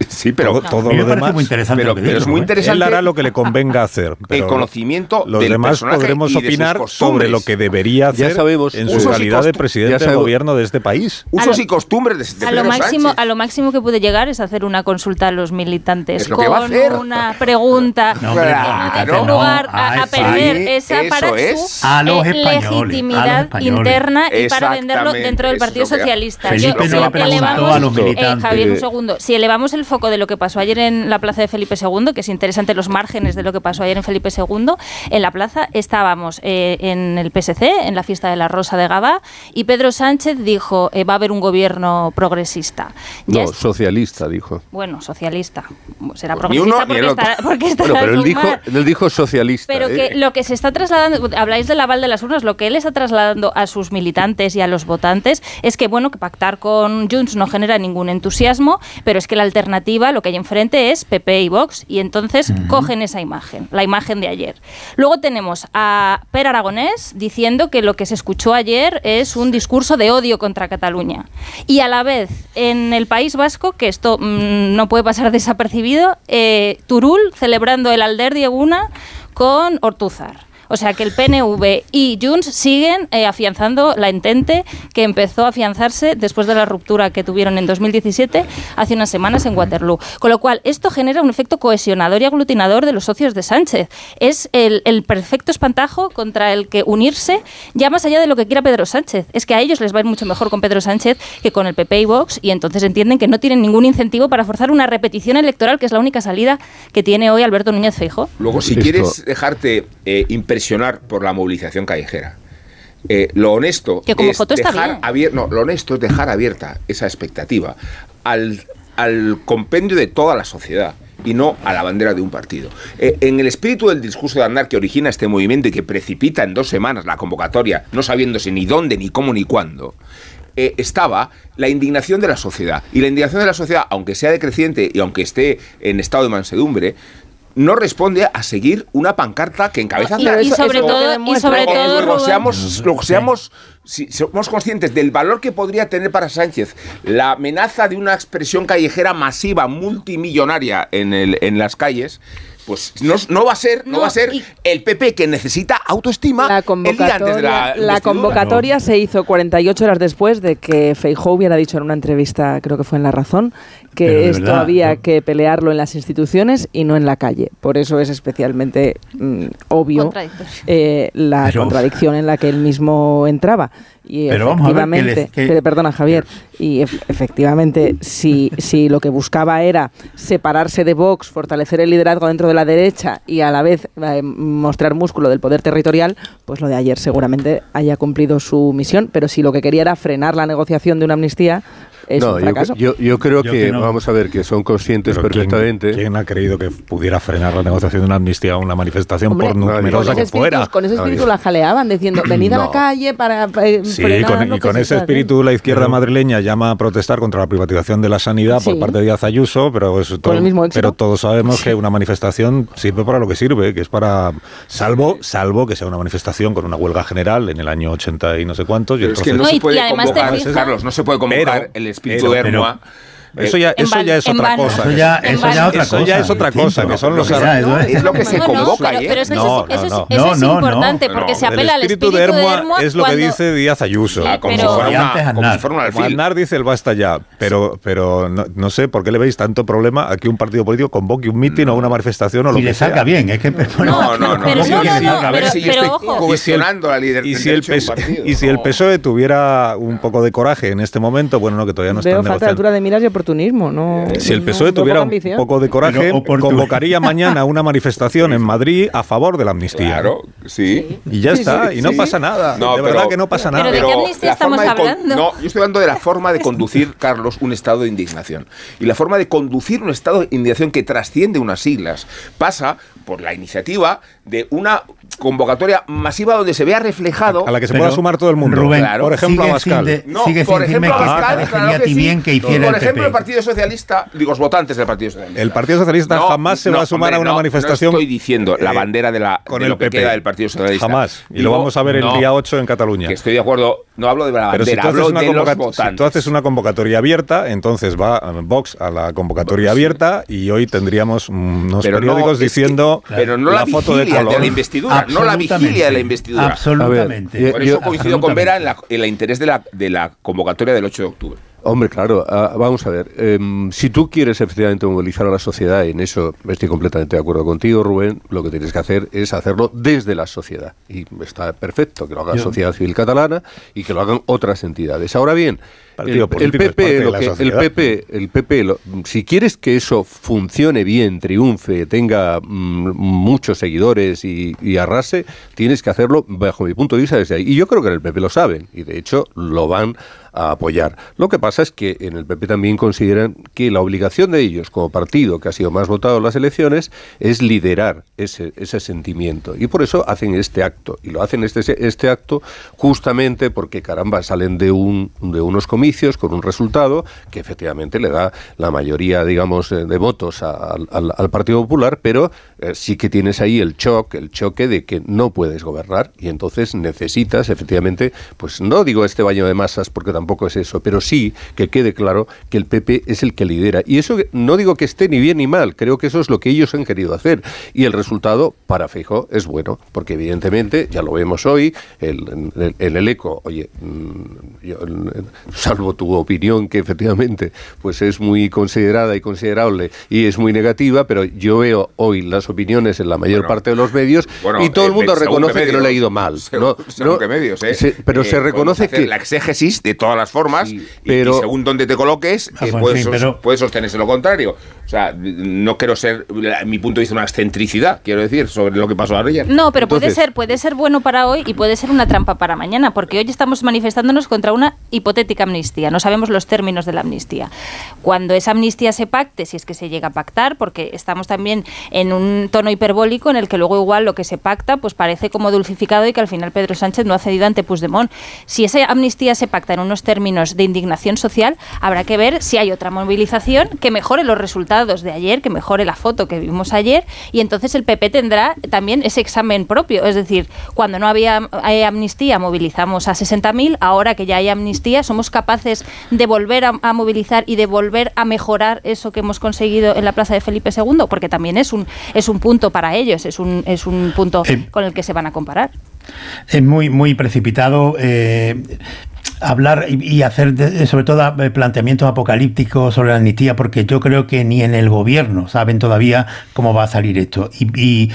Sí, pero todo, todo lo demás. muy interesante pero- lo pero es muy ¿eh? interesante Él hará lo que le convenga hacer. pero conocimiento Los del demás podremos opinar sobre lo que debería Ya hacer sabemos, en su calidad de presidente del gobierno de este país. Usos y costumbres de, Pedro máximo, Sánchez. a lo máximo que puede llegar es hacer una consulta a los militantes con una pregunta No, hombre, claro. lugar No, a, perder ahí, esa para es. su A los eh, españoles, a los legitimidad interna y para venderlo dentro del Partido Socialista. Felipe Yo- no si elevamos- a los eh, militantes. Javier, un segundo. Si elevamos el foco de lo que pasó ayer en la plaza de Felipe II, que es interesante los márgenes de lo que pasó ayer en Felipe II, en la plaza estábamos eh, en el PSC, en la fiesta de la Rosa de Gabá, y Pedro Sánchez dijo eh, va a haber un gobierno progresista. Ya No, es- socialista, dijo. bueno, socialista. Será Pues ni progresista uno ni porque, el otro. estará, porque estará Bueno, pero dijo, él dijo socialista. pero que ¿eh? lo que se está trasladando, habláis del aval de las urnas, lo que él está trasladando a sus militantes y a los votantes es que, bueno, que pactar con Junts no genera ningún entusiasmo, pero es que la alternativa, lo que hay enfrente es PP y Vox, y entonces cogen esa imagen, la imagen de ayer. Luego tenemos a Per Aragonés diciendo que lo que se escuchó ayer es un discurso de odio contra Cataluña. Y a la vez, en el País Vasco, que esto mm, no puede pasar desapercibido, eh, Turul celebrando el Alder de Eguna con Ortúzar. O sea que el PNV y Junts siguen eh, afianzando la entente que empezó a afianzarse después de la ruptura que tuvieron en 2017, hace unas semanas en Waterloo. Con lo cual, esto genera un efecto cohesionador y aglutinador de los socios de Sánchez. Es el, el perfecto espantajo contra el que unirse, ya más allá de lo que quiera Pedro Sánchez. Es que a ellos les va a ir mucho mejor con Pedro Sánchez que con el PP y Vox, y entonces entienden que no tienen ningún incentivo para forzar una repetición electoral, que es la única salida que tiene hoy Alberto Núñez Feijóo. Luego, si Esto- quieres dejarte eh, por la movilización callejera, eh, lo honesto Que como es foto dejar bien. abier- no, lo honesto es dejar abierta esa expectativa al al compendio de toda la sociedad y no a la bandera de un partido. Eh, en el espíritu del discurso de andar que origina este movimiento y que precipita en dos semanas la convocatoria, no sabiéndose ni dónde, ni cómo, ni cuándo, eh, estaba la indignación de la sociedad. Y la indignación de la sociedad, aunque sea decreciente y aunque esté en estado de mansedumbre, no responde a seguir una pancarta que encabeza Y- y sobre todo- y sobre todo, seamos, seamos, si somos conscientes del valor que podría tener para Sánchez la amenaza de una expresión callejera masiva multimillonaria en, el, en las calles. Pues no, no va a ser, no, va a ser el PP que necesita autoestima La el día antes de la, convocatoria, la convocatoria se hizo 48 horas después de que Feijóo hubiera dicho en una entrevista, creo que fue en La Razón, que esto verdad, había ¿no? que pelearlo en las instituciones y no en la calle. Por eso es especialmente mm, obvio eh, la Pero- contradicción en la que él mismo entraba. Y Pero vamos a ver que efectivamente, les- que- pero perdona Javier, y ef- efectivamente si, si lo que buscaba era separarse de Vox, fortalecer el liderazgo dentro de la derecha y a la vez eh, mostrar músculo del poder territorial, pues lo de ayer seguramente haya cumplido su misión, pero si lo que quería era frenar la negociación de una amnistía, es no, un yo, fracaso. yo, yo creo Yo que, que no. vamos a ver, que son conscientes Pero ¿quién- perfectamente. ¿quién, ha creído que pudiera frenar la negociación de una amnistía o una manifestación Hombre, por numerosa que fuera? Con ese espíritu la jaleaban diciendo, venid a la calle para eh, Sí, frenar con- lo y con se ese espíritu la izquierda madrileña llama a protestar contra la privatización de la sanidad por parte de Díaz Ayuso, pero, es todo- el mismo éxito. pero todos sabemos que una manifestación sirve para lo que sirve, que es para, salvo salvo que sea una manifestación con una huelga general en el año 80 y no sé cuántos. y es que no proceso- se puede y además te convocar, fijas- Carlos, no se puede convocar Pero- el espíritu pero- de Hermoa. Eso ya, eso ya es otra cosa. Eso ya- eso ya otra Eso ya cosa, es otra cosa, que son los es- lo que se No, no, convoca pero, eso, No, es, eso, es- no, eso no. es No, no, importante no. porque se El apela al espíritu de Hermoa es lo que dice Díaz Ayuso. Ah, como, pero- si fuera Y una, antes como Aznar. si fuera un alfil. Aznar dice el basta ya, pero, pero no, no sé por qué le veis tanto problema a que un partido político convoque un mitin o una manifestación o lo Y que le salga sea. bien, es que No, no, no. Pero no, no, no, no, no, no, a ver pero- si yo estoy ojo. cuestionando la líder Y si, el PSOE, y si el No. PSOE tuviera un poco de coraje en este momento, bueno, no, que todavía no Veo están falta de altura de miras y oportunismo. No, Si el PSOE no tuviera un poco de coraje, convocaría mañana una manifestación en Madrid a favor de la amnistía. Claro, sí. Y ya Sí, está, sí, y no sí. pasa nada. No, de pero- verdad que no pasa nada. Pero ¿de qué amnistía estamos hablando? No, yo estoy hablando de la forma de conducir, Carlos, un estado de indignación. Y la forma de conducir un estado de indignación que trasciende unas siglas pasa por la iniciativa de una convocatoria masiva donde se vea reflejado. a la que se Pero, pueda sumar todo el mundo. Rubén, Claro. Por ejemplo, sigue Abascal. de- No, sigue por ejemplo, Abascal, claro que sí. bien que hiciera Por el ejemplo, el PP. Partido Socialista, digo, los votantes del Partido Socialista. El Partido Socialista No, jamás se no, va a sumar hombre, a una no, manifestación. No estoy diciendo la eh, bandera de, la, con de el lo que PP. queda del Partido Socialista. Jamás. Y lo Digo, vamos a ver el no, día 8 en Cataluña. Que estoy de acuerdo. No hablo de la Pero si bandera, tú, haces hablo una de los votantes. si tú haces una convocatoria abierta, entonces va eh, Vox a la convocatoria abierta y hoy tendríamos mm, unos Pero no, periódicos es pero no la, foto de vigilia de, color. la investidura, no la vigilia de la investidura. Absolutamente. Ver, Por eso coincido con Vera en, la- en interés de la, de la convocatoria del 8 de octubre. Hombre, claro, ah, vamos a ver. em, si tú quieres efectivamente movilizar a la sociedad, y en eso estoy completamente de acuerdo contigo, Rubén, lo que tienes que hacer es hacerlo desde la sociedad. Y está perfecto que lo haga la sociedad civil catalana y que lo hagan otras entidades. Ahora bien, el, el PP, lo que- el. PP, el PP, lo- si quieres que eso funcione bien, triunfe, tenga mm, muchos seguidores y, y arrase, tienes que hacerlo, bajo mi punto de vista, desde ahí. Y yo creo que en el PP lo saben y de hecho lo van a apoyar. Lo que pasa es que en el PP también consideran que la obligación de ellos como partido que ha sido más votado en las elecciones es liderar ese, ese sentimiento. Y por eso hacen este acto. Y lo hacen este, este acto justamente porque, caramba, salen de, un, de unos comicios con un resultado que efectivamente le da la mayoría, digamos, eh, de votos al, Partido Popular, pero eh, sí que tienes ahí el choque, el choque de que no puedes gobernar y entonces necesitas efectivamente, pues no digo este baño de masas porque es eso, pero sí que quede claro que el PP es el que lidera. Y eso no digo que esté ni bien ni mal, creo que eso es lo que ellos han querido hacer. Y el resultado para Feijóo es bueno, porque evidentemente, ya lo vemos hoy, el, el eco, oye, mm, yo, eh, salvo tu opinión que efectivamente pues es muy considerada y considerable y es muy negativa, pero yo veo hoy las opiniones en la mayor Bueno, parte de los medios bueno, y todo el eh, mundo reconoce qué que no le ha medios, ido mal. según- ¿no? según No, qué medios, ¿eh? se- pero Eh, se reconoce que la exégesis de todas las formas y- pero- y, según donde te coloques, Ah, eh, en puedes, fin, sos- pero- puedes sostenerse lo contrario. Sea, no quiero ser, mi punto de vista, una excentricidad, quiero decir, sobre lo que pasó ayer. No, pero puede ser, puede ser bueno para hoy y puede ser una trampa para mañana, porque hoy estamos manifestándonos contra una hipotética amnistía. No sabemos los términos de la amnistía. Cuando esa amnistía se pacte, si es que se llega a pactar, porque estamos también en un tono hiperbólico en el que luego igual lo que se pacta pues parece como dulcificado y que al final Pedro Sánchez no ha cedido ante Puigdemont. Si esa amnistía se pacta en unos términos de indignación social, habrá que ver si hay otra movilización que mejore los resultados de ayer, que mejore la foto que vimos ayer y entonces el PP tendrá también ese examen propio. Es decir, cuando no había amnistía movilizamos a 60.000, ahora que ya hay amnistía somos capaces de volver a, a movilizar y de volver a mejorar eso que hemos conseguido en la plaza de Felipe II, porque también es un, es un punto para ellos, es un, es un punto Eh, con el que se van a comparar. Es muy, muy precipitado. eh, hablar y, hacer de- sobre todo eh, planteamientos apocalípticos sobre la amnistía porque yo creo que ni en el gobierno saben todavía cómo va a salir esto. Y, y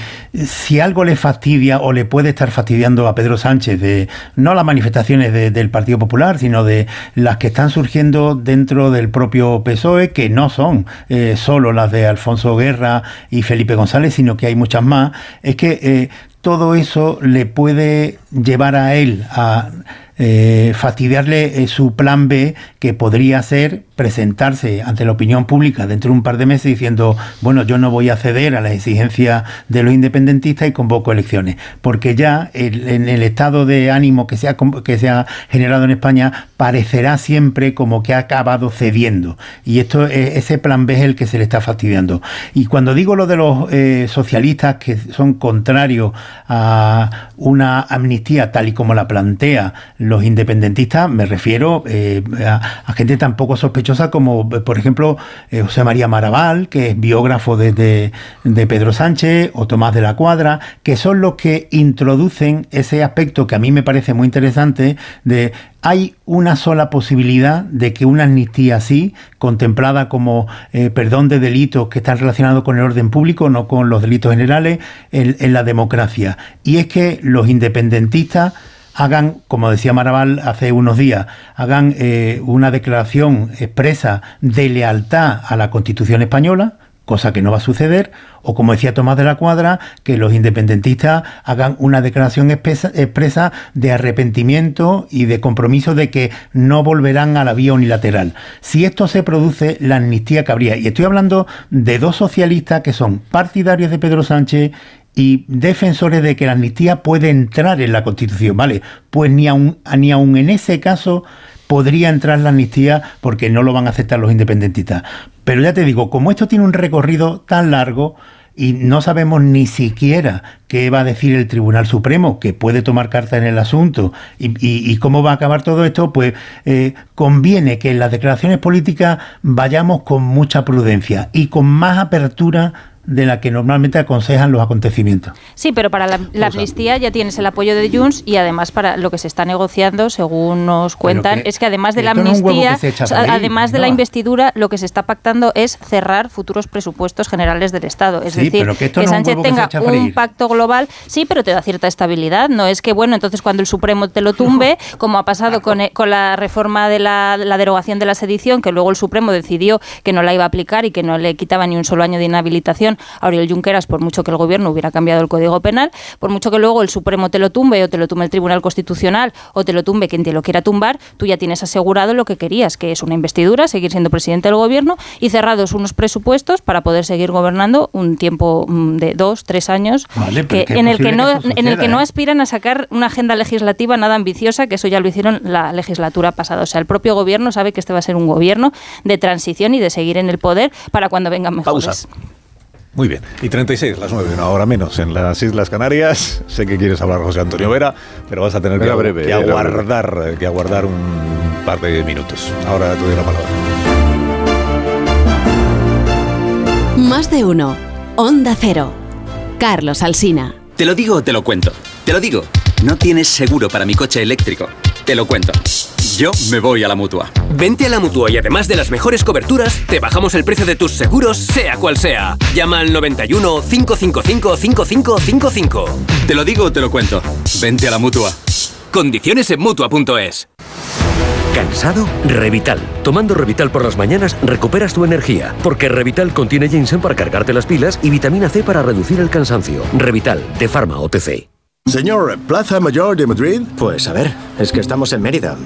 si algo le fastidia o le puede estar fastidiando a Pedro Sánchez de no las manifestaciones de- del Partido Popular sino de las que están surgiendo dentro del propio PSOE que no son eh, solo las de Alfonso Guerra y Felipe González sino que hay muchas más es que eh, todo eso le puede llevar a él a eh, fastidiarle eh, su plan B, que podría ser presentarse ante la opinión pública dentro de un par de meses diciendo, bueno, yo no voy a ceder a las exigencias de los independentistas y convoco elecciones, porque ya el- en el estado de ánimo que se, ha, que se ha generado en España parecerá siempre como que ha acabado cediendo. Y esto eh, ese plan B es el que se le está fastidiando. Y cuando digo lo de los eh, socialistas que son contrarios a una amnistía tal y como la plantea los independentistas, me refiero eh, a, gente tan poco sospechosa como, por ejemplo, eh, José María Maraval, que es biógrafo de, de- de Pedro Sánchez, o Tomás de la Cuadra, que son los que introducen ese aspecto que a mí me parece muy interesante de hay una sola posibilidad de que una amnistía así, contemplada como eh, perdón de delitos que están relacionados con el orden público, no con los delitos generales, en, en la democracia. Y es que los independentistas hagan, como decía Maraval hace unos días, hagan eh, una declaración expresa de lealtad a la Constitución española, cosa que no va a suceder, o como decía Tomás de la Cuadra, que los independentistas hagan una declaración expresa, expresa de arrepentimiento y de compromiso de que no volverán a la vía unilateral. Si esto se produce, la amnistía cabría. Y estoy hablando de dos socialistas que son partidarios de Pedro Sánchez y defensores de que la amnistía puede entrar en la Constitución, ¿vale? Pues ni aun, ni aun en ese caso podría entrar la amnistía porque no lo van a aceptar los independentistas. Pero ya te digo, como esto tiene un recorrido tan largo y no sabemos ni siquiera qué va a decir el Tribunal Supremo, que puede tomar carta en el asunto, y, cómo va a acabar todo esto, pues eh, conviene que en las declaraciones políticas vayamos con mucha prudencia y con más apertura de la que normalmente aconsejan los acontecimientos. Sí, pero para la, la amnistía ya tienes el apoyo de Junts y además para lo que se está negociando, según nos cuentan, que es que además de la no amnistía, además de la investidura, lo que se está pactando es cerrar futuros presupuestos generales del Estado. Es Sí, decir, pero que esto que no es un Sánchez que tenga un pacto global, sí, pero te da cierta estabilidad. No es que, bueno, entonces cuando el Supremo te lo tumbe, como ha pasado con, eh, con la reforma de la, la derogación de la sedición, que luego el Supremo decidió que no la iba a aplicar y que no le quitaba ni un solo año de inhabilitación a Oriol Junqueras, por mucho que el gobierno hubiera cambiado el Código Penal, por mucho que luego el Supremo te lo tumbe o te lo tumbe el Tribunal Constitucional o te lo tumbe quien te lo quiera tumbar, tú ya tienes asegurado lo que querías, que es una investidura, seguir siendo presidente del gobierno y cerrados unos presupuestos para poder seguir gobernando un tiempo mm, de dos, tres años, Vale, que, en el que no, que eso en el que suceda, no ¿eh? aspiran a sacar una agenda legislativa nada ambiciosa, que eso ya lo hicieron la legislatura pasada. O sea, el propio gobierno sabe que este va a ser un gobierno de transición y de seguir en el poder para cuando vengan mejores. Pausa. Muy bien. Y 36, las 9, una hora menos en las Islas Canarias. Sé que quieres hablar, José Antonio Vera, pero vas a tener que, Era breve, que era breve. aguardar, que aguardar un par de minutos. Ahora te doy la palabra. Más de uno. Onda Cero. Carlos Alsina. Te lo digo o te lo cuento. Te lo digo. No tienes seguro para mi coche eléctrico. Te lo cuento. Yo me voy a la mutua. Vente a la mutua y además de las mejores coberturas, te bajamos el precio de tus seguros, sea cual sea. Llama al 91 555 5555. Te lo digo o te lo cuento. Vente a la mutua. Condiciones en mutua.es. ¿Cansado? Revital. Tomando Revital por las mañanas recuperas tu energía, porque Revital contiene ginseng para cargarte las pilas y vitamina C para reducir el cansancio. Revital, de Pharma OTC. Señor, ¿Plaza Mayor de Madrid? Pues a ver, es que estamos en Mérida.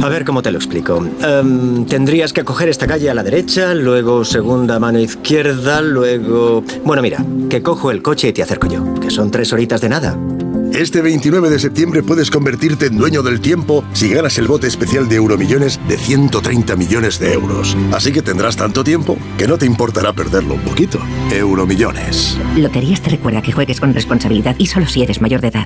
A ver cómo te lo explico. Em, tendrías que coger esta calle a la derecha, luego segunda mano izquierda, luego... Bueno, mira, que cojo el coche y te acerco yo, que son tres horitas de nada. Este 29 de septiembre puedes convertirte en dueño del tiempo si ganas el bote especial de Euromillones de 130 millones de euros. Así que tendrás tanto tiempo que no te importará perderlo un poquito. Euromillones. Loterías te recuerda que juegues con responsabilidad y solo si eres mayor de edad.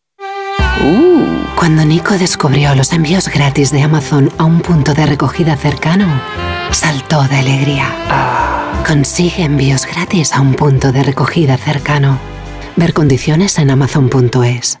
Cuando Nico descubrió los envíos gratis de Amazon a un punto de recogida cercano, saltó de alegría. Consigue envíos gratis a un punto de recogida cercano. Ver condiciones en amazon.es.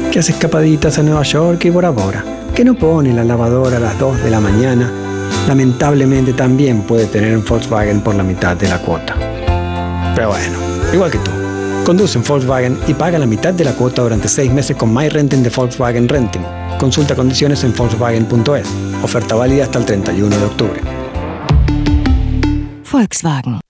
que hace escapaditas a Nueva York y Bora Bora, que no pone la lavadora a las 2 de la mañana, lamentablemente también puede tener un Volkswagen por la mitad de la cuota. Pero bueno, igual que tú, conduce un Volkswagen y paga la mitad de la cuota durante 6 meses con My Renting de Volkswagen Renting. Consulta condiciones en Volkswagen.es. Oferta válida hasta el 31 de octubre. Volkswagen.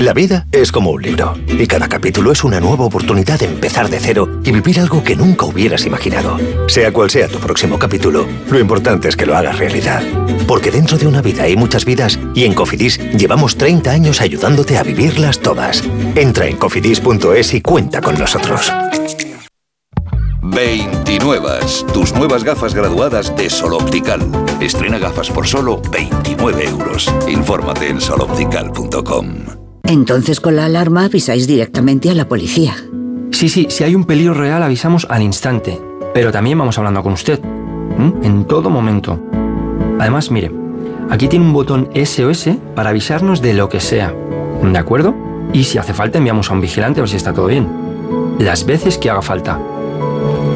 La vida es como un libro y cada capítulo es una nueva oportunidad de empezar de cero y vivir algo que nunca hubieras imaginado. Sea cual sea tu próximo capítulo, lo importante es que lo hagas realidad. Porque dentro de una vida hay muchas vidas y en Cofidis llevamos 30 años ayudándote a vivirlas todas. Entra en cofidis.es y cuenta con nosotros. 29. Tus nuevas gafas graduadas de Sol Optical. Estrena gafas por solo 29 euros. Infórmate en soloptical.com. Entonces con la alarma avisáis directamente a la policía. Sí, sí, si hay un peligro real avisamos al instante. Pero también vamos hablando con usted. En todo momento. Además, mire, aquí tiene un botón SOS para avisarnos de lo que sea. ¿De acuerdo? Y si hace falta enviamos a un vigilante a ver si está todo bien. Las veces que haga falta.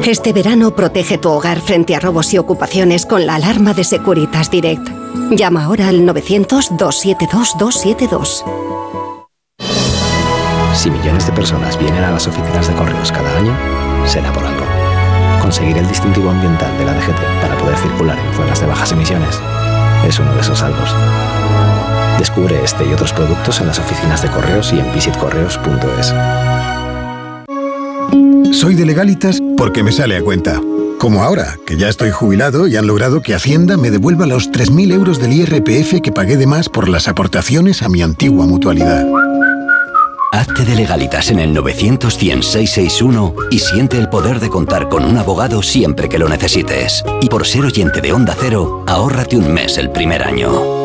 Este verano protege tu hogar frente a robos y ocupaciones con la alarma de Securitas Direct. Llama ahora al 900-272-272. Si millones de personas vienen a las oficinas de correos cada año, será por algo. Conseguir el distintivo ambiental de la DGT para poder circular en zonas de bajas emisiones es uno de esos salvos. Descubre este y otros productos en las oficinas de correos y en visitcorreos.es. Soy de legalitas porque me sale a cuenta. Como ahora, que ya estoy jubilado y han logrado que Hacienda me devuelva los 3.000 euros del IRPF que pagué de más por las aportaciones a mi antigua mutualidad. Hazte de legalitas en el 900 y siente el poder de contar con un abogado siempre que lo necesites. Y por ser oyente de Onda Cero, ahórrate un mes el primer año.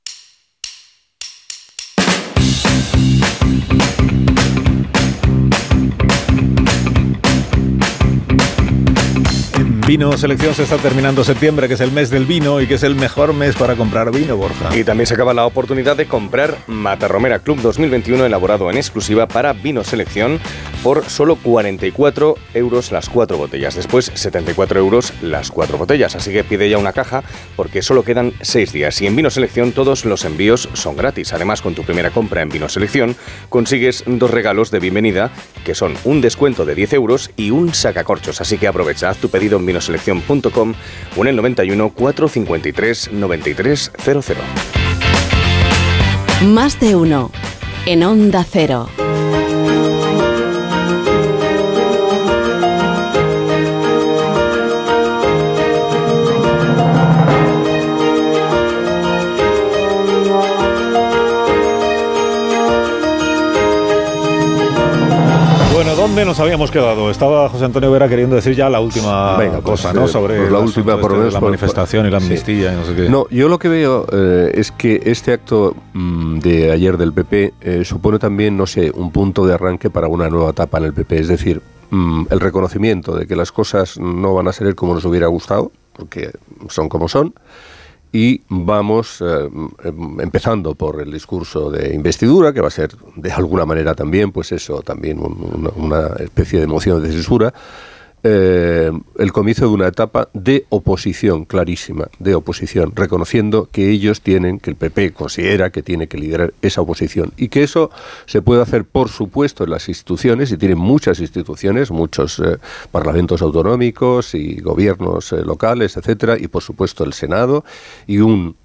Vino Selección se está terminando septiembre, que es el mes del vino y que es el mejor mes para comprar vino, Borja. Y también se acaba la oportunidad de comprar Matarromera Club 2021 elaborado en exclusiva para Vino Selección por solo 44 euros las cuatro botellas. Después 74 euros las cuatro botellas. Así que pide ya una caja porque solo quedan seis días. Y en Vino Selección todos los envíos son gratis. Además, con tu primera compra en Vino Selección consigues dos regalos de bienvenida que son un descuento de 10 euros y un sacacorchos. Así que aprovecha, haz tu pedido en vinoselección.com o en el 91 453 9300. Más de uno en Onda Cero. ¿Dónde nos habíamos quedado? Estaba José Antonio Vera queriendo decir ya la última Venga, pues, cosa, ¿no? eh, Sobre pues la última, por este la manifestación y la sí. amnistía y no sé qué. No, yo lo que veo eh, es que este acto mm, de ayer del PP eh, supone también, no sé, un punto de arranque para una nueva etapa en el PP. Es decir, mm, el reconocimiento de que las cosas no van a ser como nos hubiera gustado, porque son como son. Y vamos eh, em, empezando por el discurso de investidura, que va a ser de alguna manera también, pues eso, también un- una, una especie de moción de censura. Eh, el comienzo de una etapa de oposición clarísima, de oposición, reconociendo que ellos tienen, que el PP considera que tiene que liderar esa oposición y que eso se puede hacer, por supuesto, en las instituciones, y tienen muchas instituciones, muchos eh, parlamentos autonómicos y gobiernos eh, locales, etcétera, y por supuesto el Senado y un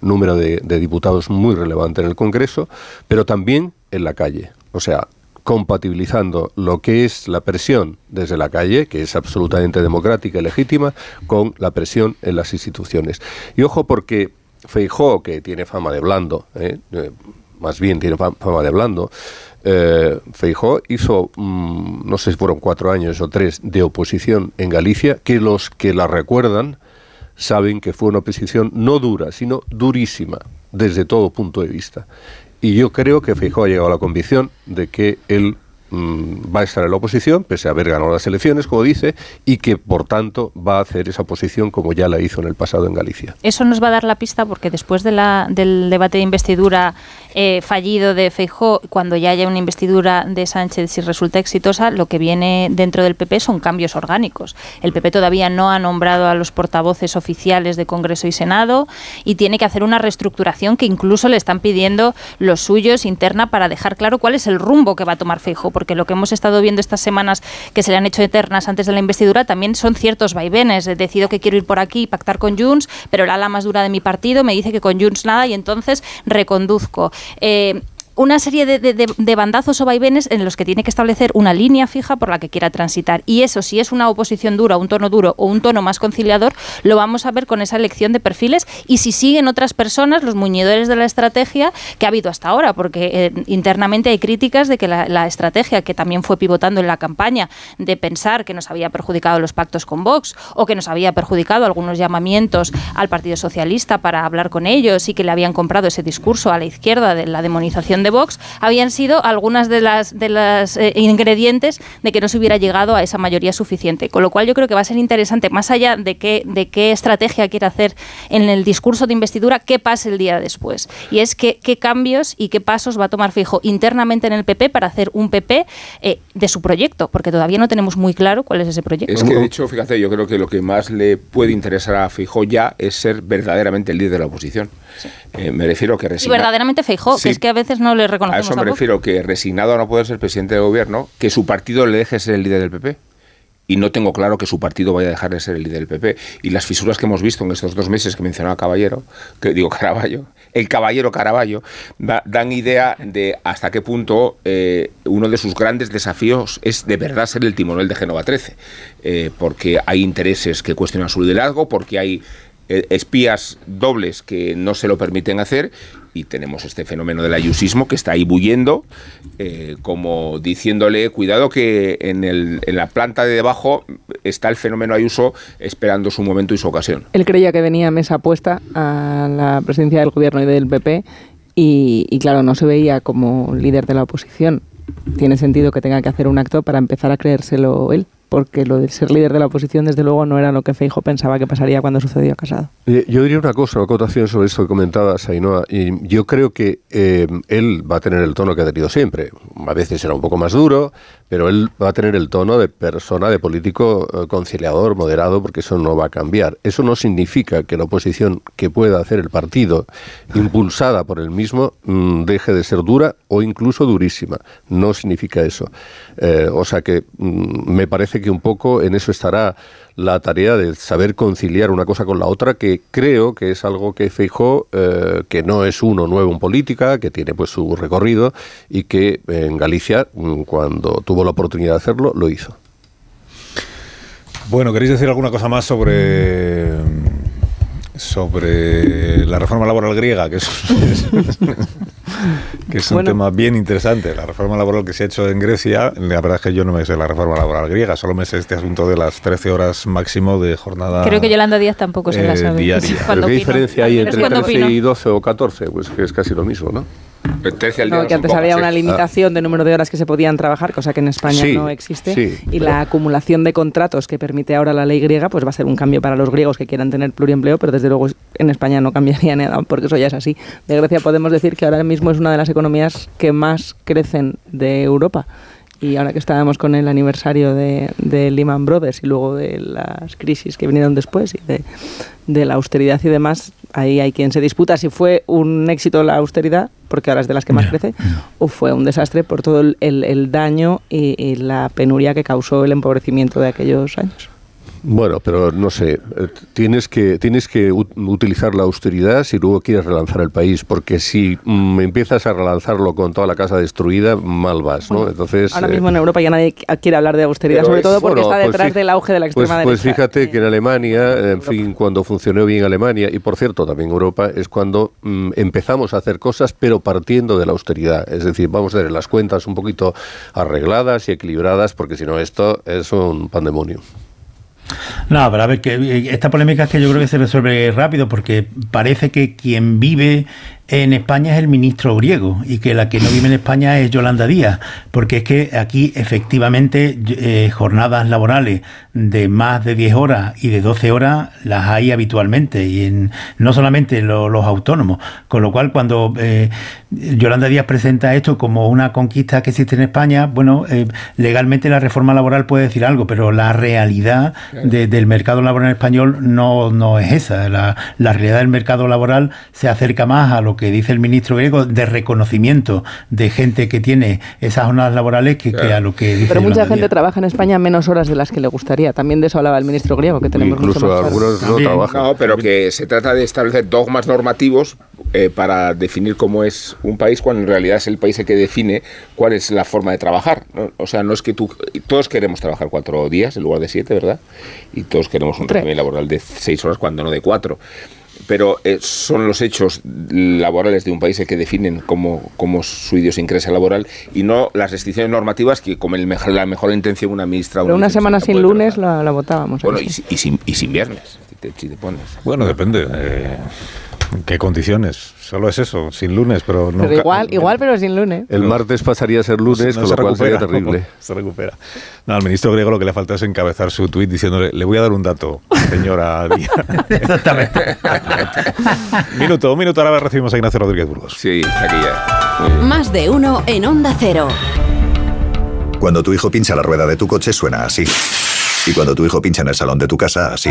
número de, de diputados muy relevante en el Congreso, pero también en la calle. O sea, compatibilizando lo que es la presión desde la calle, que es absolutamente democrática y legítima, con la presión en las instituciones. Y ojo porque Feijó, que tiene fama de blando, ¿eh? Eh, más bien tiene fa- fama de blando, eh, Feijó hizo, mm, no sé si fueron cuatro años o tres, de oposición en Galicia, que los que la recuerdan saben que fue una oposición no dura, sino durísima, desde todo punto de vista. Y yo creo que Feijóo ha llegado a la convicción de que él mm, va a estar en la oposición, pese a haber ganado las elecciones, como dice, y que por tanto va a hacer esa oposición como ya la hizo en el pasado en Galicia. Eso nos va a dar la pista porque después de la, del debate de investidura eh, fallido de Feijó, cuando ya haya una investidura de Sánchez si resulta exitosa, lo que viene dentro del PP son cambios orgánicos. El PP todavía no ha nombrado a los portavoces oficiales de Congreso y Senado y tiene que hacer una reestructuración que incluso le están pidiendo los suyos interna para dejar claro cuál es el rumbo que va a tomar Feijó, porque lo que hemos estado viendo estas semanas que se le han hecho eternas antes de la investidura también son ciertos vaivenes. Decido que quiero ir por aquí y pactar con Junts, pero el ala más dura de mi partido me dice que con Junts nada y entonces reconduzco. Eh, una serie de, de- bandazos o vaivenes en los que tiene que establecer una línea fija por la que quiera transitar. Y eso, si es una oposición dura, un tono duro o un tono más conciliador, lo vamos a ver con esa elección de perfiles y si siguen otras personas, los muñidores de la estrategia que ha habido hasta ahora, porque eh, internamente hay críticas de que la, la estrategia que también fue pivotando en la campaña de pensar que nos había perjudicado los pactos con Vox o que nos había perjudicado algunos llamamientos al Partido Socialista para hablar con ellos y que le habían comprado ese discurso a la izquierda de la demonización de Vox, habían sido algunas de las, de las eh, ingredientes de que no se hubiera llegado a esa mayoría suficiente. Con lo cual yo creo que va a ser interesante, más allá de qué, de qué estrategia quiere hacer en el discurso de investidura, qué pase el día después. Y es que, qué cambios y qué pasos va a tomar Fijo internamente en el PP para hacer un PP eh, de su proyecto, porque todavía no tenemos muy claro cuál es ese proyecto. Es que, de hecho, fíjate, yo creo que lo que más le puede interesar a Feijóo ya es ser verdaderamente el líder de la oposición. Eh, me refiero que Y resigna- verdaderamente Feijó, Sí. que es que a veces no le A reconocemos eso me refiero, que resignado a no poder ser presidente de gobierno, que su partido le deje ser el líder del PP. Y no tengo claro que su partido vaya a dejar de ser el líder del PP. Y las fisuras que hemos visto en estos dos meses que mencionaba Caballero, que digo Caraballo, el caballero Caraballo, da- dan idea de hasta qué punto eh, uno de sus grandes desafíos es de verdad ser el timonel de Génova 13. Eh, porque hay intereses que cuestionan su liderazgo, porque hay espías dobles que no se lo permiten hacer y tenemos este fenómeno del ayusismo que está ahí bullendo, eh, como diciéndole, cuidado que en, el- en la planta de debajo está el fenómeno ayuso esperando su momento y su ocasión. Él creía que venía mesa puesta a la presidencia del gobierno y del PP y claro, no se veía como líder de la oposición. Tiene sentido que tenga que hacer un acto para empezar a creérselo él. Porque lo de ser líder de la oposición, desde luego, no era lo que Feijo pensaba que pasaría cuando sucedió a Casado. Eh, Yo diría una cosa, una acotación sobre esto que comentabas, Ainhoa. Y yo creo que eh, él va a tener el tono que ha tenido siempre. A veces será un poco más duro, pero él va a tener el tono de persona, de político eh, conciliador, moderado, porque eso no va a cambiar. Eso no significa que la oposición que pueda hacer el partido, impulsada por él mismo, mm, deje de ser dura o incluso durísima. No significa eso. Eh, o sea que mm, me parece que un poco en eso estará la tarea de saber conciliar una cosa con la otra, que creo que es algo que Feijó, eh, que no es uno nuevo en política, que tiene pues su recorrido y que en Galicia, mm, cuando tuvo la oportunidad de hacerlo, lo hizo. Bueno, ¿queréis decir alguna cosa más sobre sobre la reforma laboral griega, que es, que es un Bueno. tema bien interesante. La reforma laboral que se ha hecho en Grecia, la verdad es que yo no me sé la reforma laboral griega, solo me sé este asunto de las 13 horas máximo de jornada. Creo que Yolanda Díaz tampoco se la eh, sabe. diaria. Cuando ¿Pero ¿Qué opino. diferencia hay entre cuando 13 opino. y 12 o 14? Pues que es casi lo mismo, ¿no? 13 al día No, no que antes había una limitación de número de horas que se podían trabajar, cosa que en España Sí, no existe. sí, y pero- la acumulación de contratos que permite ahora la ley griega, pues va a ser un cambio para los griegos que quieran tener pluriempleo, pero desde luego en España no cambiaría nada, porque eso ya es así. De Grecia podemos decir que ahora mismo es una de las economías que más crecen de Europa. Y ahora que estábamos con el aniversario de, de Lehman Brothers y luego de las crisis que vinieron después y de, de la austeridad y demás, ahí hay quien se disputa si fue un éxito la austeridad, porque ahora es de las que más crece, o fue un desastre por todo el, el- el daño y, y la penuria que causó el empobrecimiento de aquellos años. Bueno, pero no sé, eh, tienes que, tienes que ut- utilizar la austeridad si luego quieres relanzar el país, porque si mm, empiezas a relanzarlo con toda la casa destruida, mal vas, ¿no? Entonces, Ahora eh, mismo en Europa ya nadie qu- quiere hablar de austeridad, sobre todo porque bueno, está pues detrás del auge de la Pues, extrema pues derecha. fíjate que en Alemania, en fin, cuando funcionó bien Alemania, y por cierto también Europa, es cuando mm, empezamos a hacer cosas, pero partiendo de la austeridad. Es decir, vamos a tener las cuentas un poquito arregladas y equilibradas, porque si no, esto es un pandemonio. No, pero a ver, que eh, esta polémica es que yo creo que se resuelve rápido porque parece que quien vive en España es el ministro griego y que la que no vive en España es Yolanda Díaz, porque es que aquí efectivamente eh, jornadas laborales de más de 10 horas y de 12 horas las hay habitualmente y en, no solamente lo- los autónomos, con lo cual cuando eh, Yolanda Díaz presenta esto como una conquista que existe en España, bueno, eh, legalmente la reforma laboral puede decir algo, pero la realidad de- del mercado laboral español no, no es esa. La, la realidad del mercado laboral se acerca más a lo que dice el ministro griego de reconocimiento de gente que tiene esas jornadas laborales que, que a lo que dice Pero mucha Yolanda gente Díaz. trabaja en España menos horas de las que le gustaría. También de eso hablaba el ministro griego, que tenemos mucho más horas. No, pero que se trata de establecer dogmas normativos eh, para definir cómo es un país, cuando en realidad es el país el que define cuál es la forma de trabajar. ¿no? O sea, no es que tú. Todos queremos trabajar cuatro días en lugar de siete, ¿verdad? Y todos queremos un régimen laboral de seis horas, cuando no de cuatro. Pero eh, son los hechos laborales de un país el que definen cómo, cómo es su idiosincrasia laboral y no las restricciones normativas que, con el mejor, la mejor intención, una ministra. Pero una semana sin lunes la, la votábamos. Bueno, si- y sin, y sin viernes, si te, si te pones. Bueno, depende. eh, ¿En qué condiciones? Solo es eso, sin lunes, pero no. Pero igual, igual, pero sin lunes. El martes pasaría a ser lunes, No con se lo cual sería recupera, terrible. Se recupera. No, al ministro griego lo que le falta es encabezar su tuit diciéndole, le voy a dar un dato, señora Díaz. Exactamente. minuto, un minuto, ahora recibimos a Ignacio Rodríguez Burgos. Sí, aquí ya. Más de uno en Onda Cero. Cuando tu hijo pincha la rueda de tu coche suena así. Y cuando tu hijo pincha en el salón de tu casa, así.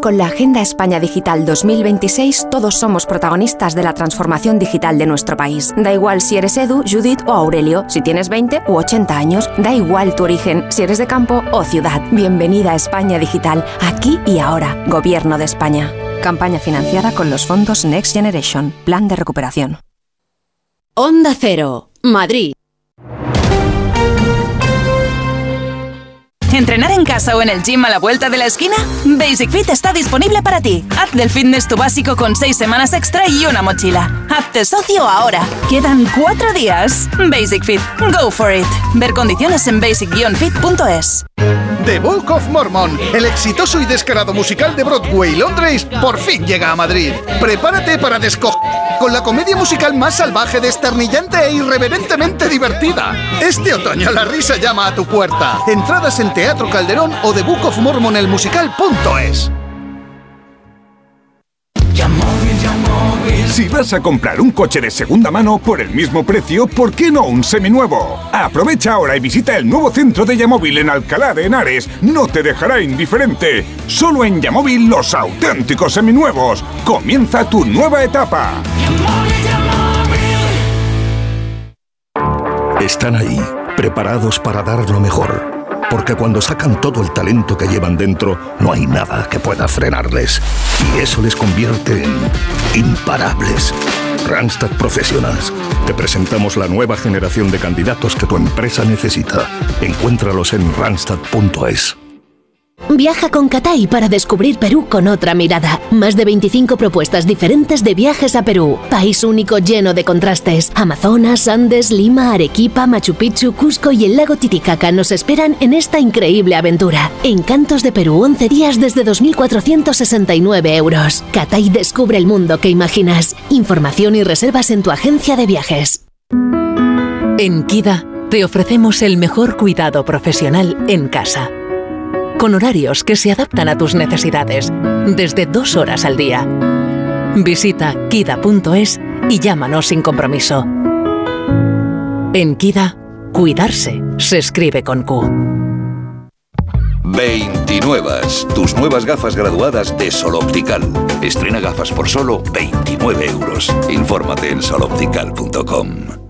Con la Agenda España Digital 2026 todos somos protagonistas de la transformación digital de nuestro país. Da igual si eres Edu, Judith o Aurelio, si tienes 20 u 80 años, da igual tu origen, si eres de campo o ciudad. Bienvenida a España Digital, aquí y ahora. Gobierno de España. Campaña financiada con los fondos Next Generation, Plan de Recuperación. Onda Cero, Madrid. ¿Entrenar en casa o en el gym a la vuelta de la esquina? Basic Fit está disponible para ti. Haz del fitness tu básico con 6 semanas extra y una mochila. Hazte socio ahora. Quedan 4 días. Basic Fit. Go for it. Ver condiciones en basic-fit.es. The Book of Mormon, el exitoso y descarado musical de Broadway Londres, por fin llega a Madrid. Prepárate para desco con la comedia musical más salvaje, desternillante e irreverentemente divertida. Este otoño la risa llama a tu puerta. Entradas en Teatro Calderón o The Book of Mormon el musical.es. Si vas a comprar un coche de segunda mano por el mismo precio, ¿por qué no un seminuevo? Aprovecha ahora y visita el nuevo centro de Yamóvil en Alcalá de Henares. No te dejará indiferente. Solo en Yamóvil los auténticos seminuevos. Comienza tu nueva etapa. Están ahí, preparados para dar lo mejor. Porque cuando sacan todo el talento que llevan dentro, no hay nada que pueda frenarles. Y eso les convierte en imparables. Randstad Professionals. Te presentamos la nueva generación de candidatos que tu empresa necesita. Encuéntralos en randstad.es. Viaja con Catay para descubrir Perú con otra mirada. Más de 25 propuestas diferentes de viajes a Perú. País único lleno de contrastes. Amazonas, Andes, Lima, Arequipa, Machu Picchu, Cusco y el lago Titicaca nos esperan en esta increíble aventura. Encantos de Perú, 11 días desde 2.469 euros. Catay descubre el mundo que imaginas. Información y reservas en tu agencia de viajes. En Kida te ofrecemos el mejor cuidado profesional en casa con horarios que se adaptan a tus necesidades, desde dos horas al día. Visita kida.es y llámanos sin compromiso. En Kida, cuidarse se escribe con Q. 29. Tus nuevas gafas graduadas de Sol Optical. Estrena gafas por solo 29 euros. Infórmate en soloptical.com.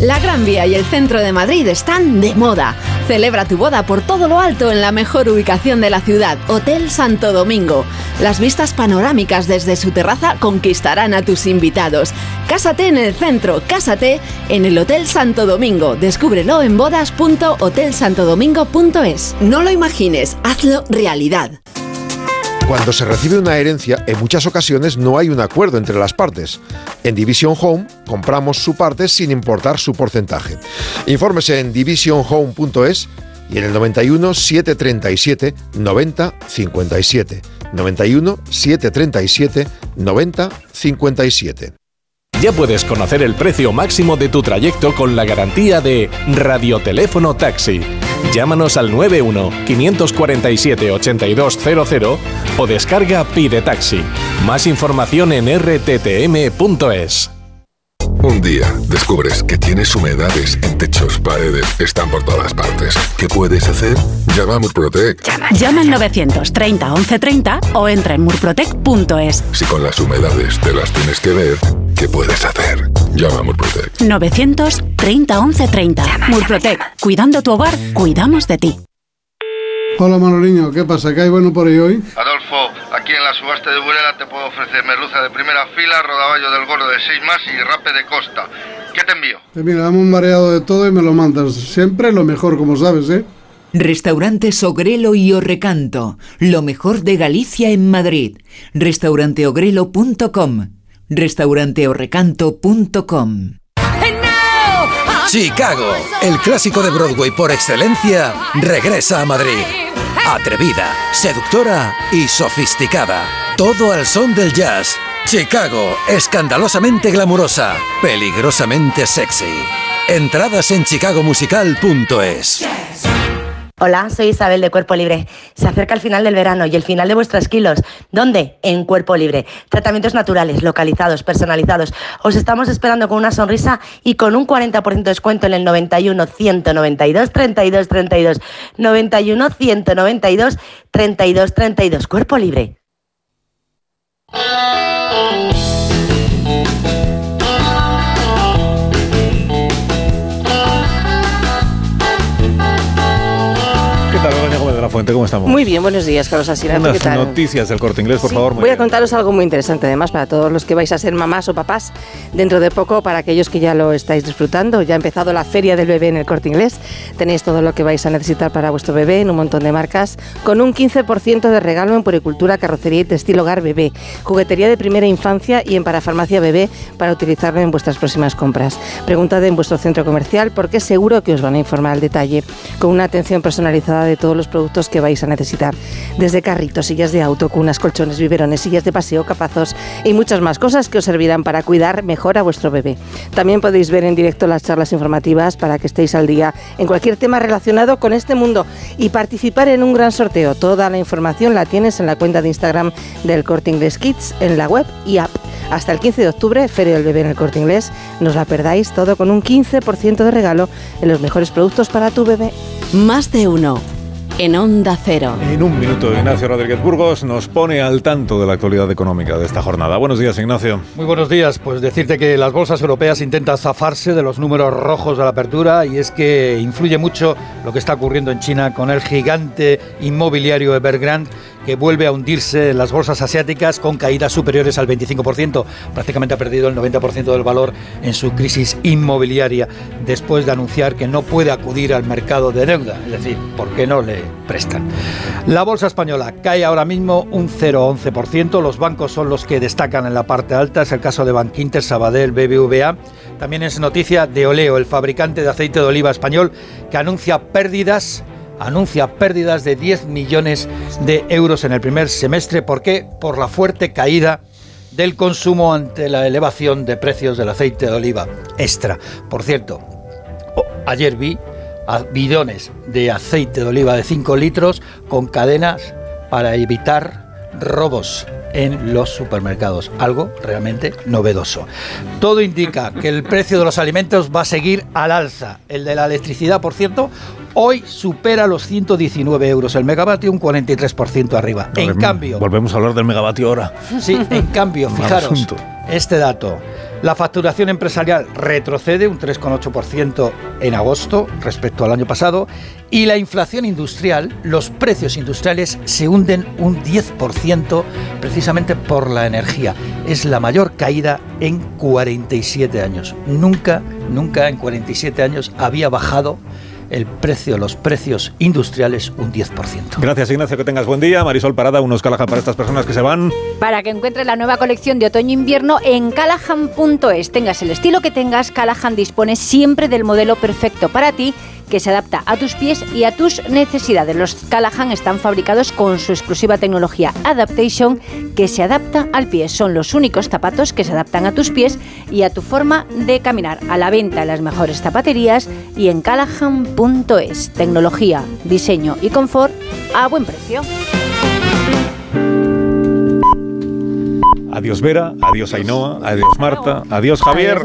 La Gran Vía y el centro de Madrid están de moda. Celebra tu boda por todo lo alto en la mejor ubicación de la ciudad, Hotel Santo Domingo. Las vistas panorámicas desde su terraza conquistarán a tus invitados. Cásate en el centro, cásate en el Hotel Santo Domingo. Descúbrelo en bodas.hotelsantodomingo.es. No lo imagines, hazlo realidad. Cuando se recibe una herencia, en muchas ocasiones no hay un acuerdo entre las partes. En Division Home compramos su parte sin importar su porcentaje. Infórmese en divisionhome.es y en el 91 737 90 57. 91 737 90 57. Ya puedes conocer el precio máximo de tu trayecto con la garantía de Radioteléfono Taxi. Llámanos al 91 547 8200 o descarga Pide Taxi. Más información en rttm.es. Un día descubres que tienes humedades en techos, paredes, están por todas partes. ¿Qué puedes hacer? Llama a Murprotec. Llama al 930 1130 o entra en murprotec.es. Si con las humedades te las tienes que ver, ¿qué puedes hacer? Llama a Murprotec. 930 1130. Murprotec. Cuidando tu hogar, cuidamos de ti. Hola Manoliño, ¿qué pasa? ¿Qué hay bueno por ahí hoy? Adolfo, aquí en la subasta de Burela te puedo ofrecer merluza de primera fila, rodaballo del gordo de 6 más y rape de costa. ¿Qué te envío? Eh, mira, dame un mareado de todo y me lo mandas. Siempre lo mejor, como sabes, ¿eh? Restaurante Ogrelo y Orrecanto, lo mejor de Galicia en Madrid. Restauranteogrelo.com, restauranteorrecanto.com. Chicago, el clásico de Broadway por excelencia, regresa a Madrid. Atrevida, seductora y sofisticada. Todo al son del jazz. Chicago, escandalosamente glamurosa, peligrosamente sexy. Entradas en chicagomusical.es. Hola, soy Isabel de Cuerpo Libre. Se acerca el final del verano y el final de vuestros kilos. ¿Dónde? En Cuerpo Libre. Tratamientos naturales, localizados, personalizados. Os estamos esperando con una sonrisa y con un 40% de descuento en el 91 192 32 32. 91 192 32 32. Cuerpo Libre. La Fuente, ¿cómo estamos? Muy bien, buenos días, Carlos Asina. Unas ¿Qué tal? noticias del corte inglés, por Sí, favor. voy a bien. contaros algo muy interesante, además, para todos los que vais a ser mamás o papás dentro de poco, para aquellos que ya lo estáis disfrutando. Ya ha empezado la Feria del Bebé en el corte inglés. Tenéis todo lo que vais a necesitar para vuestro bebé en un montón de marcas, con un 15% de regalo en puricultura, carrocería y textil hogar bebé, juguetería de primera infancia y en parafarmacia bebé para utilizarlo en vuestras próximas compras. Preguntad en vuestro centro comercial porque seguro que os van a informar al detalle, con una atención personalizada de todos los productos que vais a necesitar. Desde carritos, sillas de auto, cunas, colchones, biberones, sillas de paseo, capazos y muchas más cosas que os servirán para cuidar mejor a vuestro bebé. También podéis ver en directo las charlas informativas para que estéis al día en cualquier tema relacionado con este mundo y participar en un gran sorteo. Toda la información la tienes en la cuenta de Instagram del Corte Inglés Kids, en la web y app. Hasta el 15 de octubre, Feria del Bebé en el Corte Inglés. No la perdáis todo con un 15% de regalo en los mejores productos para tu bebé. Más de uno. En Onda Cero. En un minuto, Ignacio Rodríguez Burgos nos pone al tanto de la actualidad económica de esta jornada. Buenos días, Ignacio. Muy buenos días. Pues decirte que las bolsas europeas intentan zafarse de los números rojos de la apertura y es que influye mucho lo que está ocurriendo en China con el gigante inmobiliario Evergrande que vuelve a hundirse las bolsas asiáticas con caídas superiores al 25%. Prácticamente ha perdido el 90% del valor en su crisis inmobiliaria después de anunciar que no puede acudir al mercado de deuda. Es decir, ¿por qué no le prestan? La bolsa española cae ahora mismo un 0,11%. Los bancos son los que destacan en la parte alta. Es el caso de Bankinter, Sabadell, BBVA. También es noticia de Oleo, el fabricante de aceite de oliva español, que anuncia pérdidas anuncia pérdidas de 10 millones de euros en el primer semestre. ¿Por qué? Por la fuerte caída del consumo ante la elevación de precios del aceite de oliva extra. Por cierto, ayer vi bidones de aceite de oliva de 5 litros con cadenas para evitar robos en los supermercados, algo realmente novedoso. Todo indica que el precio de los alimentos va a seguir al alza. El de la electricidad, por cierto, hoy supera los 119 euros el megavatio, un 43% arriba. En cambio, Volvemos a hablar del megavatio ahora. Sí, en cambio, fijaros, este dato. La facturación empresarial retrocede un 3,8% en agosto respecto al año pasado y la inflación industrial, los precios industriales se hunden un 10% precisamente por la energía. Es la mayor caída en 47 años. Nunca, nunca en 47 años había bajado el precio, los precios industriales un 10%. Gracias, Ignacio, que tengas buen día. Marisol Parada, unos Callahan para estas personas que se van. Para que encuentres la nueva colección de otoño-invierno en callahan.es. Tengas el estilo que tengas, Callahan dispone siempre del modelo perfecto para ti que se adapta a tus pies y a tus necesidades. Los Callahan están fabricados con su exclusiva tecnología Adaptation que se adapta al pie. Son los únicos zapatos que se adaptan a tus pies y a tu forma de caminar. A la venta en las mejores zapaterías y en callahan.es. Tecnología, diseño y confort a buen precio. Adiós Vera, adiós Ainhoa, adiós Marta, adiós Javier.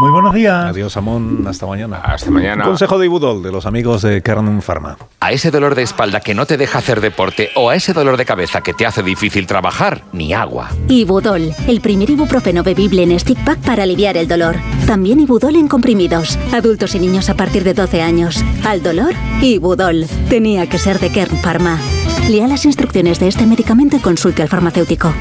Muy buenos días. Adiós Amón, hasta mañana. Hasta mañana. Un consejo de Ibudol, de los amigos de Kernum Pharma. A ese dolor de espalda que no te deja hacer deporte o a ese dolor de cabeza que te hace difícil trabajar, ni agua. Ibudol, el primer ibuprofeno bebible en stick pack para aliviar el dolor. También Ibudol en comprimidos, adultos y niños a partir de 12 años. Al dolor, Ibudol. Tenía que ser de Kern Pharma. Lea las instrucciones de este medicamento y consulte al farmacéutico.